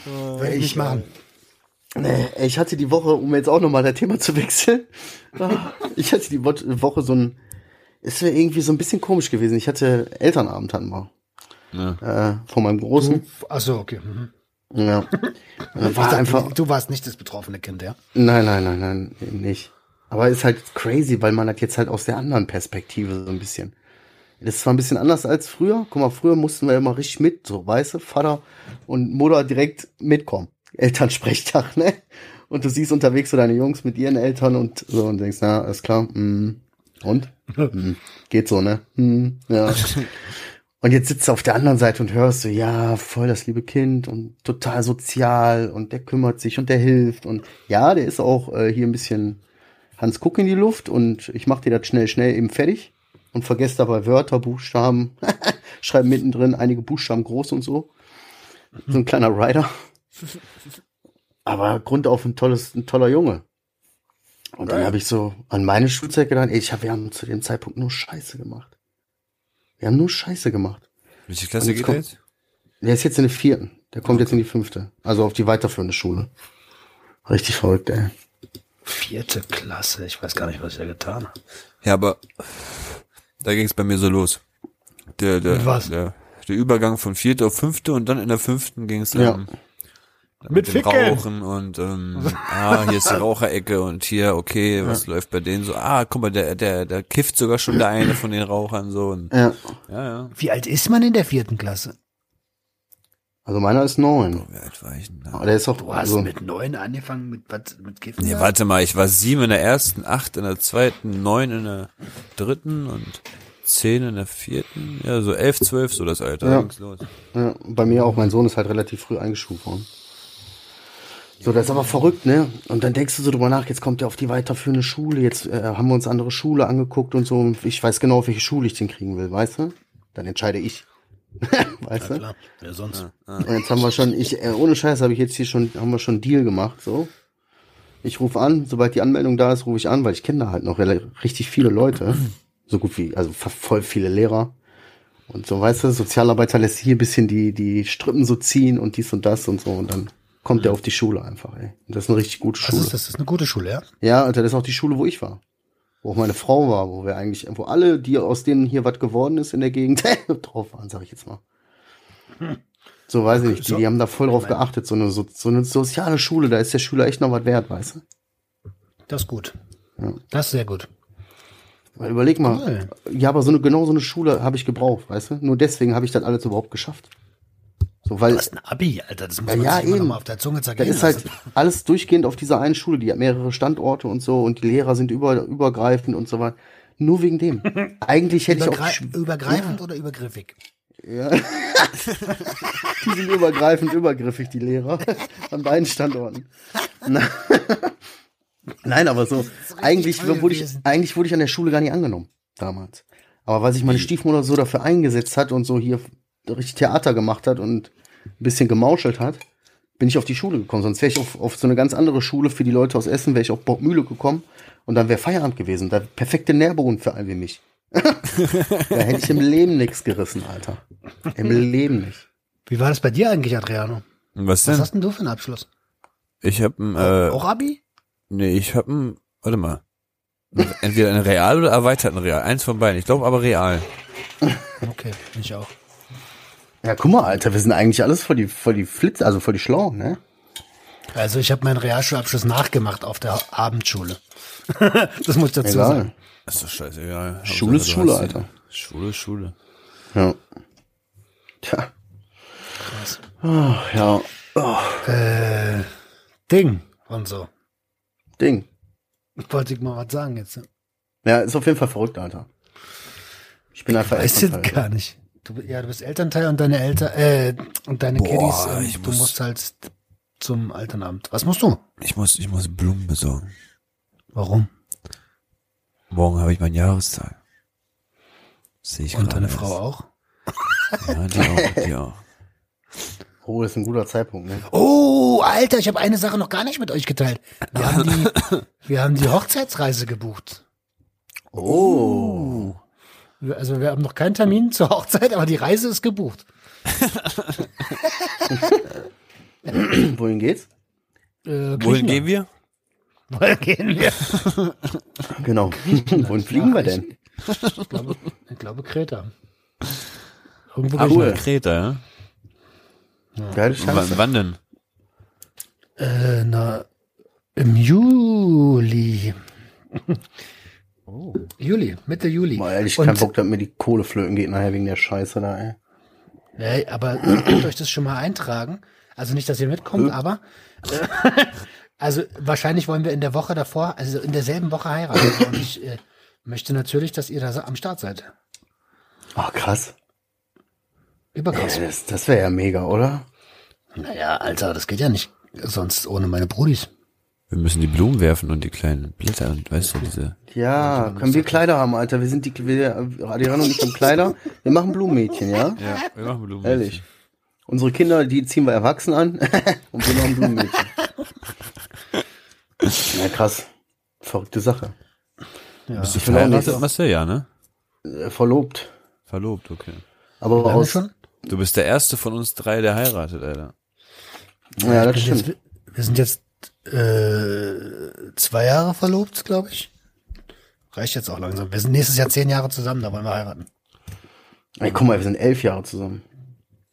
Würde ich nicht machen. Nee, ich hatte die Woche, um jetzt auch nochmal das Thema zu wechseln, ich hatte die Wo- Woche so ein, es wäre irgendwie so ein bisschen komisch gewesen. Ich hatte Elternabend hatten wir. Äh, von meinem Großen. Achso, okay. Mhm. Ja. Und dann war einfach, Du warst nicht das betroffene Kind, ja? nein, nein, nein, nein, eben nicht. Aber ist halt crazy, weil man das jetzt halt aus der anderen Perspektive so ein bisschen. Das ist zwar ein bisschen anders als früher. Guck mal, früher mussten wir immer richtig mit, so, weißt du, Vater und Mutter direkt mitkommen. Elternsprechtag, ne? Und du siehst unterwegs so deine Jungs mit ihren Eltern und so und denkst, na, alles klar, mm, und? mm, geht so, ne? Mm, ja. Und jetzt sitzt du auf der anderen Seite und hörst so, ja, voll das liebe Kind und total sozial und der kümmert sich und der hilft und ja, der ist auch äh, hier ein bisschen Hans Guck in die Luft und ich mach dir das schnell, schnell eben fertig und vergesst dabei Wörter, Buchstaben, schreibe mittendrin einige Buchstaben groß und so. So ein kleiner Rider. Aber Grund auf ein tolles, ein toller Junge. Und dann habe ich so an meine Schulzeit gedacht, ey, ich hab, wir haben zu dem Zeitpunkt nur Scheiße gemacht. Wir haben nur Scheiße gemacht. Welche Klasse geht kommt- er jetzt? Der ist jetzt in der vierten. Der kommt jetzt in die fünfte. Also auf die weiterführende Schule. Richtig verrückt, ey. Vierte Klasse. Ich weiß gar nicht, was ich da getan habe. Ja, aber da ging es bei mir so los. Der, der, Mit was? Der, der Übergang von vierte auf fünfte und dann in der fünften ging es Ja. Mit dem Ficken. Rauchen und ähm, ah, hier ist die Raucherecke und hier, okay, was läuft bei denen so? Ah, guck mal, der, der, der kifft sogar schon der eine von den Rauchern so und Ja. ja, ja. Wie alt ist man in der vierten Klasse? Also meiner ist neun. Wie alt war ich denn da? Aber der ist auch, Du hast also, mit neun angefangen mit was mit Kiffen? Nee, warte mal, ich war sieben in der ersten, acht in der zweiten, neun in der dritten und zehn in der vierten. Ja, so elf, zwölf, so das Alter. Ja. ging's los. ja, bei mir auch, mein Sohn ist halt relativ früh eingeschult worden. So, das ist aber verrückt, ne? Und dann denkst du so drüber nach, jetzt kommt er auf die weiterführende Schule, jetzt äh, haben wir uns andere Schule angeguckt und so, und ich weiß genau, auf welche Schule ich den kriegen will, weißt du? Dann entscheide ich. weißt du? Klar, wer sonst? Und jetzt haben wir schon, ich, äh, ohne Scheiß habe ich jetzt hier schon, haben wir schon einen Deal gemacht, so. Ich rufe an, sobald die Anmeldung da ist, rufe ich an, weil ich kenne da halt noch richtig viele Leute. So gut wie, also voll viele Lehrer. Und so, weißt du, Sozialarbeiter lässt hier ein bisschen die, die Strippen so ziehen und dies und das und so. Und dann kommt der auf die Schule einfach, ey. Und das ist eine richtig gute Schule. ist das? Das ist eine gute Schule, ja? Ja, Alter, das ist auch die Schule, wo ich war. Wo auch meine Frau war, wo wir eigentlich, wo alle, die aus denen hier was geworden ist in der Gegend, drauf waren, sag ich jetzt mal. So weiß ich nicht. Die, die haben da voll drauf geachtet. So eine, so, so eine soziale Schule, da ist der Schüler echt noch was wert, weißt du? Das ist gut. Das ist sehr gut. Weil überleg mal, Cool. ja, aber so eine, genau so eine Schule habe ich gebraucht, weißt du? Nur deswegen habe ich das alles überhaupt geschafft. So, weil Du hast ein Abi, Alter. Das muss Ja, man ja, sich eben. mal auf der Zunge da zergehen ist halt alles durchgehend auf dieser einen Schule, die hat mehrere Standorte und so und die Lehrer sind über, übergreifend und so weiter. Nur wegen dem. Eigentlich hätte ich auch Übergre übergreifend oder übergriffig? Ja. die sind übergreifend übergriffig, die Lehrer. An beiden Standorten. Nein, aber so, eigentlich wurde, ich, eigentlich wurde ich an der Schule gar nicht angenommen, damals. Aber weil sich meine Stiefmutter so dafür eingesetzt hat und so hier richtig Theater gemacht hat und ein bisschen gemauschelt hat, bin ich auf die Schule gekommen. Sonst wäre ich auf, auf so eine ganz andere Schule für die Leute aus Essen, wäre ich auf Burgmühle gekommen und dann wäre Feierabend gewesen. Da perfekte Nährboden für einen wie mich. da hätte ich im Leben nichts gerissen, Alter. Im Leben nicht. Wie war das bei dir eigentlich, Adriano? Was Was denn? hast denn du für einen Abschluss? Ich hab ein, äh, Auch Abi? nee, ich hab ein, warte mal. Entweder ein Real oder erweiterten Real. Eins von beiden. Ich glaube aber Real. Okay, ich auch. Ja, guck mal, Alter, wir sind eigentlich alles voll die, voll die Flitz, also voll die Schlau, ne? Also ich habe meinen Realschulabschluss nachgemacht auf der Abendschule. das muss ich dazu Egal. sagen. Ist doch scheißegal. Schule ist Schule, Alter. Schule ist Schule. Ja. Tja. Krass. Ach, ja. Äh, Ding und so. Ding. Wollte ich mal was sagen jetzt. Ja, ist auf jeden Fall verrückt, Alter. Ich bin einfach Weiß Elternteil. jetzt gar nicht. Du, ja, du bist Elternteil und deine Eltern, äh, und deine Boah, Kiddies, ähm, ich du muss- musst halt zum Elternamt. Was musst du? Ich muss, ich muss Blumen besorgen. Warum? Morgen habe ich mein Jahrestag. Sehe ich Und deine erst. Frau auch? Ja, die auch, die auch. Oh, das ist ein guter Zeitpunkt, ne? Oh, Alter, ich habe eine Sache noch gar nicht mit euch geteilt. Wir haben die, wir haben die Hochzeitsreise gebucht. Oh. Also wir haben noch keinen Termin zur Hochzeit, aber die Reise ist gebucht. Wohin geht's? Äh, Wohin gehen wir? Wohin gehen wir? Genau. Wohin fliegen wir denn? Ich glaube, ich glaube Kreta. Irgendwo Ah. Kreta, ja? Geile W Scheiße. wann denn? wir. Äh, na, im Juli. Juli, Mitte Juli. Boah, ehrlich, kein Bock, dass mir die Kohle flöten geht nachher wegen der Scheiße da, ey. Nee, aber ihr könnt euch das schon mal eintragen. Also nicht, dass ihr mitkommt, aber äh, also wahrscheinlich wollen wir in der Woche davor, also in derselben Woche heiraten. Und ich äh, möchte natürlich, dass ihr da am Start seid. Oh, krass. Überkrass. Ja, das das wäre ja mega, oder? Naja, Alter, das geht ja nicht sonst ohne meine Brudis. Wir müssen die Blumen werfen und die kleinen Blätter und weißt du, diese. Ja, können wir Kleider haben, Alter. Wir sind die, wir, Adrian und ich haben Kleider. Wir machen Blumenmädchen, ja? Ja, wir machen Blumen. Ehrlich. Unsere Kinder, die ziehen wir erwachsen an und wir machen Blumenmädchen. ja, krass. Verrückte Sache. Ja. Bist du verheiratet, Marcel? Ja, ne? Äh, Verlobt. Verlobt, okay. Aber aus. schon? Du bist der erste von uns drei, der heiratet, Alter. Ja, das stimmt. jetzt, wir sind jetzt äh, zwei Jahre verlobt, glaube ich. Reicht jetzt auch langsam. Wir sind nächstes Jahr zehn Jahre zusammen, da wollen wir heiraten. Ey, guck mal, wir sind elf Jahre zusammen.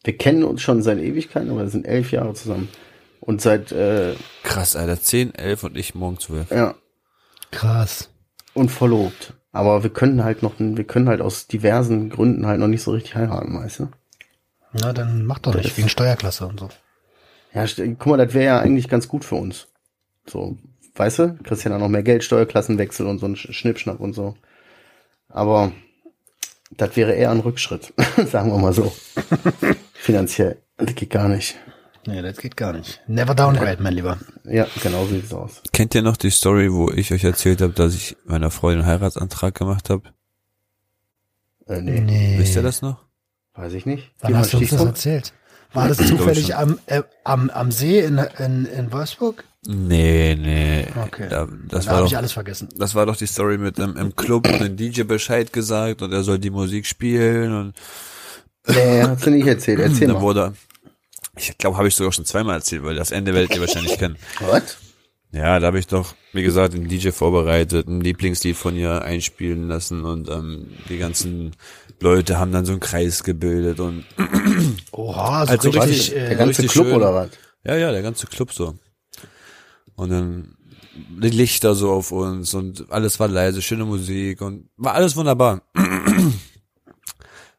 Wir kennen uns schon seit Ewigkeiten, aber wir sind elf Jahre zusammen. Und seit, äh, Krass, Alter. 10, 11 und ich morgen 12. ja, Krass. und verlobt. Aber wir können halt noch, wir können halt aus diversen Gründen halt noch nicht so richtig heiraten, weißt du? Na, dann mach doch nicht, wegen Steuerklasse und so. Ja, guck mal, das wäre ja eigentlich ganz gut für uns. So, weißt du? Kriegst ja dann noch mehr Geld, Steuerklassenwechsel und so ein Sch- Schnippschnapp und so. Aber das wäre eher ein Rückschritt, sagen wir mal so. Finanziell. Das geht gar nicht. Nee, das geht gar nicht. Never downgrade, mein Lieber. Ja, genau so sieht's aus. Kennt ihr noch die Story, wo ich euch erzählt habe, dass ich meiner Freundin einen Heiratsantrag gemacht habe? Äh, nee, Nee. Wisst ihr das noch? weiß ich nicht. Wann Wie hast du uns das erzählt? War das glaub zufällig am, äh, am, am See in, in, in Wolfsburg? Nee, nee. Okay. Da, das da war doch, ich alles vergessen. das war doch die Story mit dem, im Club den DJ Bescheid gesagt und er soll die Musik spielen und Nee, hast du nicht erzählt. Erzähl da mal. wurde, ich glaube, habe ich sogar schon zweimal erzählt, weil das Ende werdet ihr wahrscheinlich kennen. Was? Ja, da habe ich doch, wie gesagt, den DJ vorbereitet, ein Lieblingslied von ihr einspielen lassen und ähm, die ganzen Leute haben dann so einen Kreis gebildet und Oha, so Also richtig, richtig- äh, Der ganze richtig Club schön. oder was? Ja, ja, der ganze Club so. Und dann die Lichter so auf uns und alles war leise, schöne Musik und war alles wunderbar.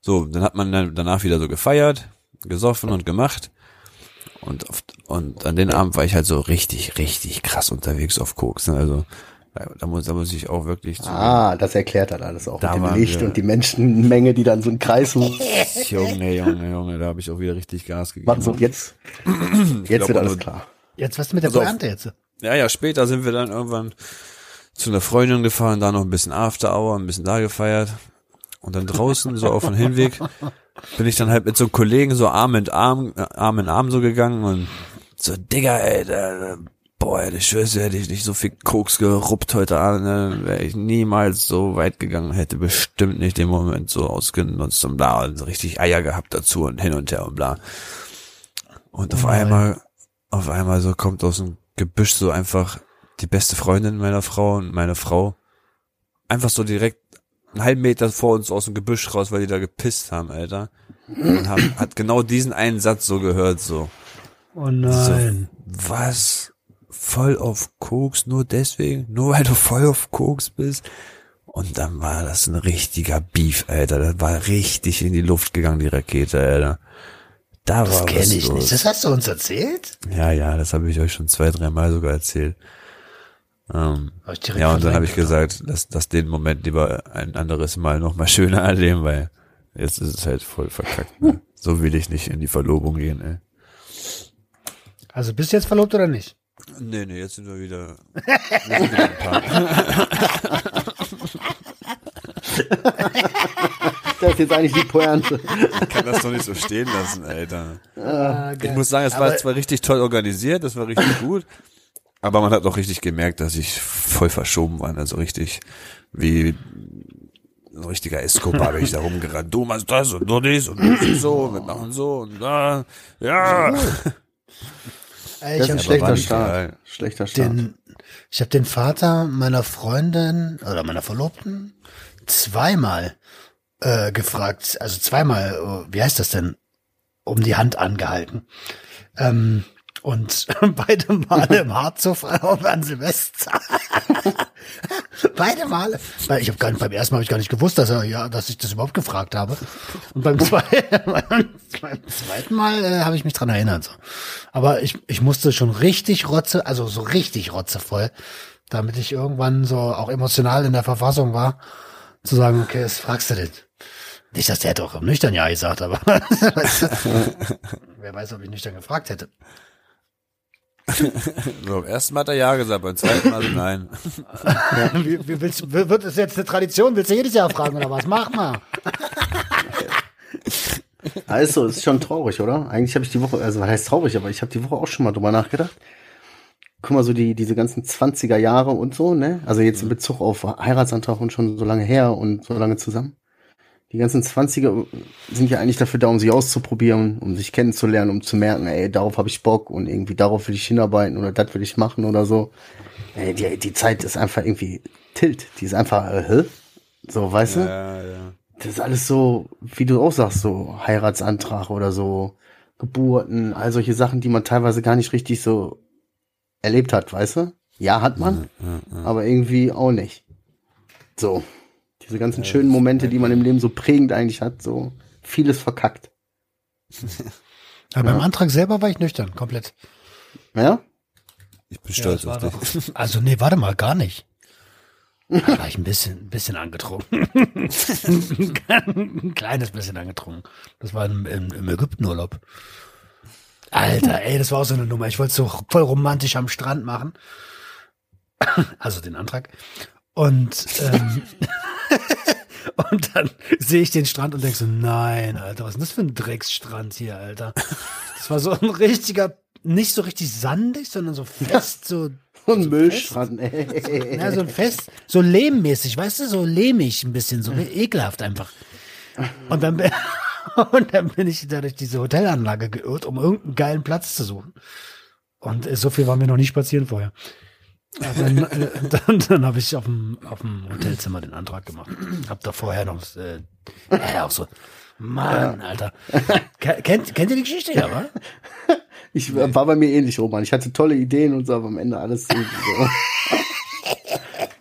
So, dann hat man dann danach wieder so gefeiert, gesoffen und gemacht. Und, oft, und an den Abend war ich halt so richtig, richtig krass unterwegs auf Koks. Ne? Also da, muss, da muss ich auch wirklich zu. Ah, das erklärt halt alles auch Da mit dem Licht wir. und die Menschenmenge, die dann so einen Kreis machen. Junge, Junge, Junge, da habe ich auch wieder richtig Gas gegeben. Warte, so, jetzt, jetzt glaub, wird alles also- klar. jetzt was mit der. Pointe jetzt? Ja, ja, später sind wir dann irgendwann zu einer Freundin gefahren, da noch ein bisschen After Hour, ein bisschen da gefeiert. Und dann draußen, so auf dem Hinweg, bin ich dann halt mit so einem Kollegen so Arm in Arm, Arm in Arm so gegangen und so, Digga, ey, da, boah, ich schwör's, dir, hätte ich nicht so viel Koks geruppt heute Abend, ne, wäre ich niemals so weit gegangen, hätte bestimmt nicht den Moment so ausgenutzt und bla, und so richtig Eier gehabt dazu und hin und her und bla. Und auf einmal, auf einmal so kommt aus dem Gebüsch so einfach die beste Freundin meiner Frau und meine Frau einfach so direkt einen halben Meter vor uns aus dem Gebüsch raus, weil die da gepisst haben, Alter. Und haben, hat genau diesen einen Satz so gehört, so. Oh nein. Was? Voll auf Koks, nur deswegen? Nur weil du voll auf Koks bist? Und dann war das ein richtiger Beef, Alter. Das war richtig in die Luft gegangen, die Rakete, Alter. Da Das kenne ich los. nicht. Das hast du uns erzählt? Ja, ja, das habe ich euch schon zwei, drei Mal sogar erzählt. Ähm, Hab ich direkt ja, und dann habe ich gesagt, lass, lass den Moment lieber ein anderes Mal noch mal schöner erleben, weil jetzt ist es halt voll verkackt. Ne? So will ich nicht in die Verlobung gehen, ey. Also bist du jetzt verlobt oder nicht? Nee, nee, jetzt sind wir wieder, sind. Das ist jetzt eigentlich die Pointe. Ich kann das doch nicht so stehen lassen, Alter. Ah, Ich muss sagen, es war zwar richtig toll organisiert, das war richtig gut, aber man hat auch richtig gemerkt, dass ich voll verschoben war, also richtig wie ein richtiger Escobar bin ich da rumgerannt. Du machst das und du dies und du dies so, und wir machen so und da. Ja. Ey, ich ist habe schlechter nicht Start. geil. Schlechter Start. den, ich habe den Vater meiner Freundin oder meiner Verlobten zweimal äh, gefragt, also zweimal, äh, wie heißt das denn, um die Hand angehalten. Ähm, und beide Male im Harzhof an Silvester. beide Male. Weil ich habe gar nicht, beim ersten Mal habe ich gar nicht gewusst, dass er ja, dass ich das überhaupt gefragt habe. Und beim zweiten, beim zweiten Mal äh, habe ich mich dran erinnert. So. Aber ich, ich musste schon richtig rotze, also so richtig rotzevoll, damit ich irgendwann so auch emotional in der Verfassung war, zu sagen, okay, das fragst du denn. Nicht, dass der auch im nüchtern Ja gesagt, aber wer weiß, ob ich nüchtern gefragt hätte. So, beim ersten Mal hat er ja gesagt, beim zweiten Mal so nein. Wie, wie willst, wird das jetzt eine Tradition? Willst du jedes Jahr fragen oder was? Mach mal. Also, ist schon traurig, oder? Eigentlich habe ich die Woche, also was heißt traurig, aber ich habe die Woche auch schon mal drüber nachgedacht. Guck mal, so die, diese ganzen 20er Jahre und so, ne? Also jetzt in Bezug auf Heiratsantrag und schon so lange her und so lange zusammen. Die ganzen 20er sind ja eigentlich dafür da, um sich auszuprobieren, um sich kennenzulernen, um zu merken, ey, darauf habe ich Bock und irgendwie darauf will ich hinarbeiten oder das will ich machen oder so. Ey, die, die Zeit ist einfach irgendwie tilt. Die ist einfach, äh? So, weißt du? Ja, ja. Das ist alles so, wie du auch sagst, so Heiratsantrag oder so Geburten, all solche Sachen, die man teilweise gar nicht richtig so erlebt hat, weißt du? Ja, hat man, aber irgendwie auch nicht. So. Diese ganzen schönen Momente, die man im Leben so prägend eigentlich hat, so vieles verkackt. Ja, beim Antrag selber war ich nüchtern, komplett. Ja? Ich bin stolz auf dich. doch- Also nee, warte mal, gar nicht. Da war ich ein bisschen, ein bisschen angetrunken. ein kleines bisschen angetrunken. Das war im, im, im Ägyptenurlaub. Alter, ey, das war auch so eine Nummer. Ich wollte es so voll romantisch am Strand machen. Also den Antrag. Und, ähm, und dann sehe ich den Strand und denke so, nein, Alter, was ist denn das für ein Drecksstrand hier, Alter? Das war so ein richtiger, nicht so richtig sandig, sondern so fest, so Und Müllstrand, ey. ja, so ein Fest, so lehmmäßig, weißt du, so lehmig ein bisschen, so ekelhaft einfach. Und dann, bin- und dann bin ich da durch diese Hotelanlage geirrt, um irgendeinen geilen Platz zu suchen. Und äh, so viel waren wir noch nie spazieren vorher. Ja, Dann, äh, dann, dann habe ich auf dem, auf dem Hotelzimmer den Antrag gemacht. Hab da vorher noch, äh, ja, auch so, Mann, Alter. Ke- Kennt, kennt ihr die Geschichte, ja, wa? Ich war bei mir ähnlich, Roman. Ich hatte tolle Ideen und so, aber am Ende alles so.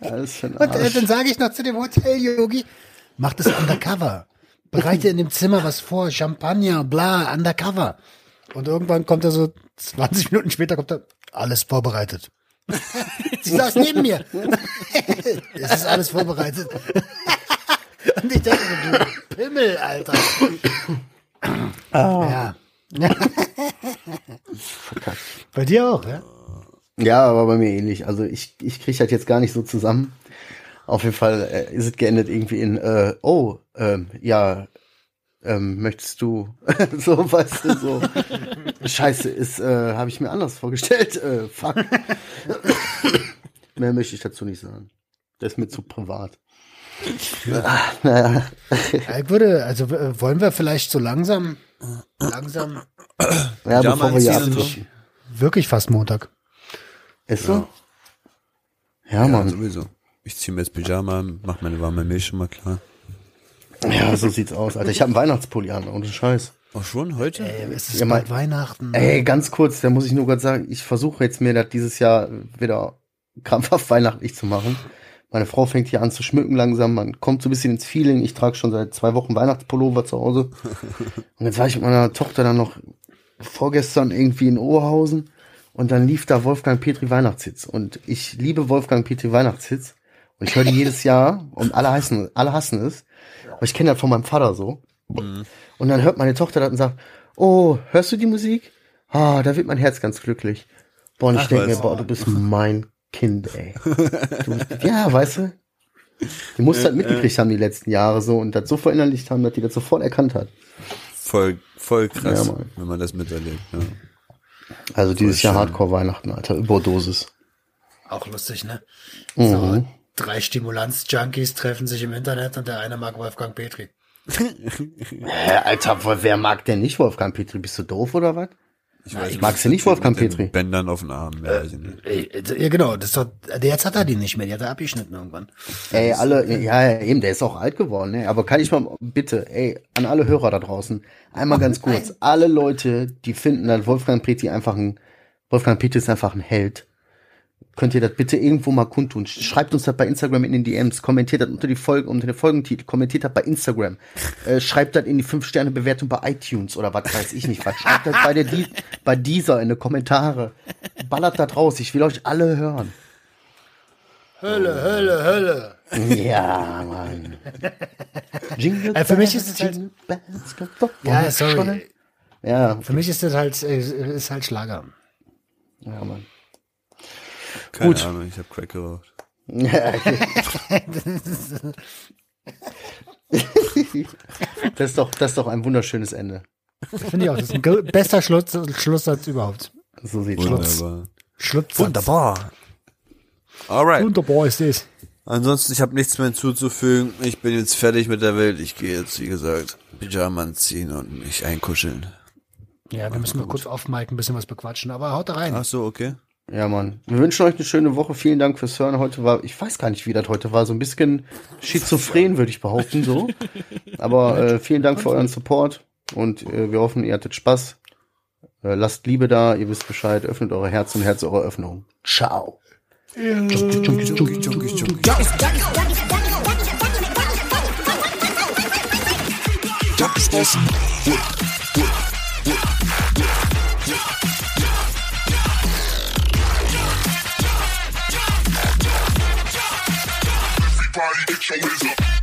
alles den Und äh, dann sage ich noch zu dem Hotel-Yogi, mach das undercover. Bereite in dem Zimmer was vor, Champagner, bla, undercover. Und irgendwann kommt er so, 20 Minuten später kommt er, alles vorbereitet. Sie saß neben mir. es ist alles vorbereitet. Und ich dachte du Pimmel, Alter. Ja. Bei dir auch, ja? Ja, aber bei mir ähnlich. Also ich, ich kriege das jetzt gar nicht so zusammen. Auf jeden Fall äh, ist es geendet irgendwie in, äh, oh, ähm, ja, ähm, möchtest du, so, weißt du, so, scheiße, ist, äh, habe ich mir anders vorgestellt, äh, fuck. Mehr möchte ich dazu nicht sagen. Das ist mir zu privat. Ah, naja. Ja, Ich würde, also äh, wollen wir vielleicht so langsam, langsam, Ja, Ja, bevor wir hier so? abwischen. wirklich fast Montag. Ist so? Ja, Ja, Mann. sowieso. Ich ziehe mir jetzt Pyjama an, mach meine warme Milch schon mal klar. Ja, so sieht's aus, Alter. Ich habe einen Weihnachtspulli an, ohne Scheiß. Auch schon heute? Ey, es ist Ja, bald mein- Weihnachten. Ey, ganz kurz, da muss ich nur gerade sagen, ich versuche jetzt mir das dieses Jahr wieder krampfhaft weihnachtlich zu machen. Meine Frau fängt hier an zu schmücken langsam. Man kommt so ein bisschen ins Feeling. Ich trage schon seit zwei Wochen Weihnachtspullover zu Hause. Und jetzt war ich mit meiner Tochter dann noch vorgestern irgendwie in Oberhausen. Und dann lief da Wolfgang Petri Weihnachtshits. Und ich liebe Wolfgang Petri Weihnachtshits. Und ich höre die jedes Jahr. Und alle hassen, alle hassen es. Aber ich kenne das von meinem Vater so. Und dann hört meine Tochter das und sagt, oh, hörst du die Musik? Ah, da wird mein Herz ganz glücklich. Boah, und ich denke mir, boah, du bist mein Kind, ey. Du ja, weißt du? Die muss das mitgekriegt haben die letzten Jahre so und das so verinnerlicht haben, dass die das sofort erkannt hat. Voll, voll krass, Ja, wenn man das miterlebt. Ja. Also dieses Jahr schön. Hardcore-Weihnachten, Alter, Überdosis. Auch lustig, ne? Mhm. So, drei Stimulanz-Junkies treffen sich im Internet und der eine mag Wolfgang Petri. Hä, Alter, wer mag denn nicht Wolfgang Petri? Bist du doof oder was? Ich weiß magst du nicht Wolfgang Petri? Bändern auf den Armen, ja, weiß ich nicht. Äh, Ja, genau, das ist doch, jetzt hat er die nicht mehr, die hat er abgeschnitten irgendwann. Ey, alle, ja, ja, eben, der ist auch alt geworden, ne? Aber kann ich mal, bitte, ey, an alle Hörer da draußen, einmal ganz kurz, alle Leute, die finden, dass Wolfgang Petri einfach ein, Wolfgang Petri ist einfach ein Held. Könnt ihr das bitte irgendwo mal kundtun? Schreibt uns das bei Instagram in den DMs, kommentiert das unter die Folge, unter den Folgentitel, kommentiert das bei Instagram, äh, schreibt das in die 5-Sterne-Bewertung bei iTunes oder was weiß ich nicht, was. Schreibt das bei der, bei dieser in die Kommentare. Ballert das raus, ich will euch alle hören. Hölle, Hölle, Hölle. Ja, Mann. Jingle Äh, für mich ist es halt- Ja, sorry. Ja, Für mich ist das halt, äh, ist halt Schlager. ja, Mann. Keine Gut. Ahnung, ich habe Crack geraucht. Das ist doch, das ist doch ein wunderschönes Ende. Finde ich auch. Das ist ein bester Schluss, Schlusssatz überhaupt. So sieht's aus. Wunderbar. Schlusssatz. Wunderbar. Alright. Wunderbar ist das. Ansonsten, ich habe nichts mehr hinzuzufügen. Ich bin jetzt fertig mit der Welt. Ich gehe jetzt, wie gesagt, Pyjama anziehen und mich einkuscheln. Ja, wir müssen noch kurz auf Mike ein bisschen was bequatschen, aber haut da rein. Ach so, okay. Ja, Mann. Wir wünschen euch eine schöne Woche. Vielen Dank fürs Hören. Heute war, ich weiß gar nicht, wie das heute war. So ein bisschen schizophren, würde ich behaupten, so. Aber äh, vielen Dank für euren Support und äh, wir hoffen, ihr hattet Spaß. Äh, lasst Liebe da, ihr wisst Bescheid. Öffnet eure Herzen und Herz eure Öffnung. Ciao. Everybody get your hands.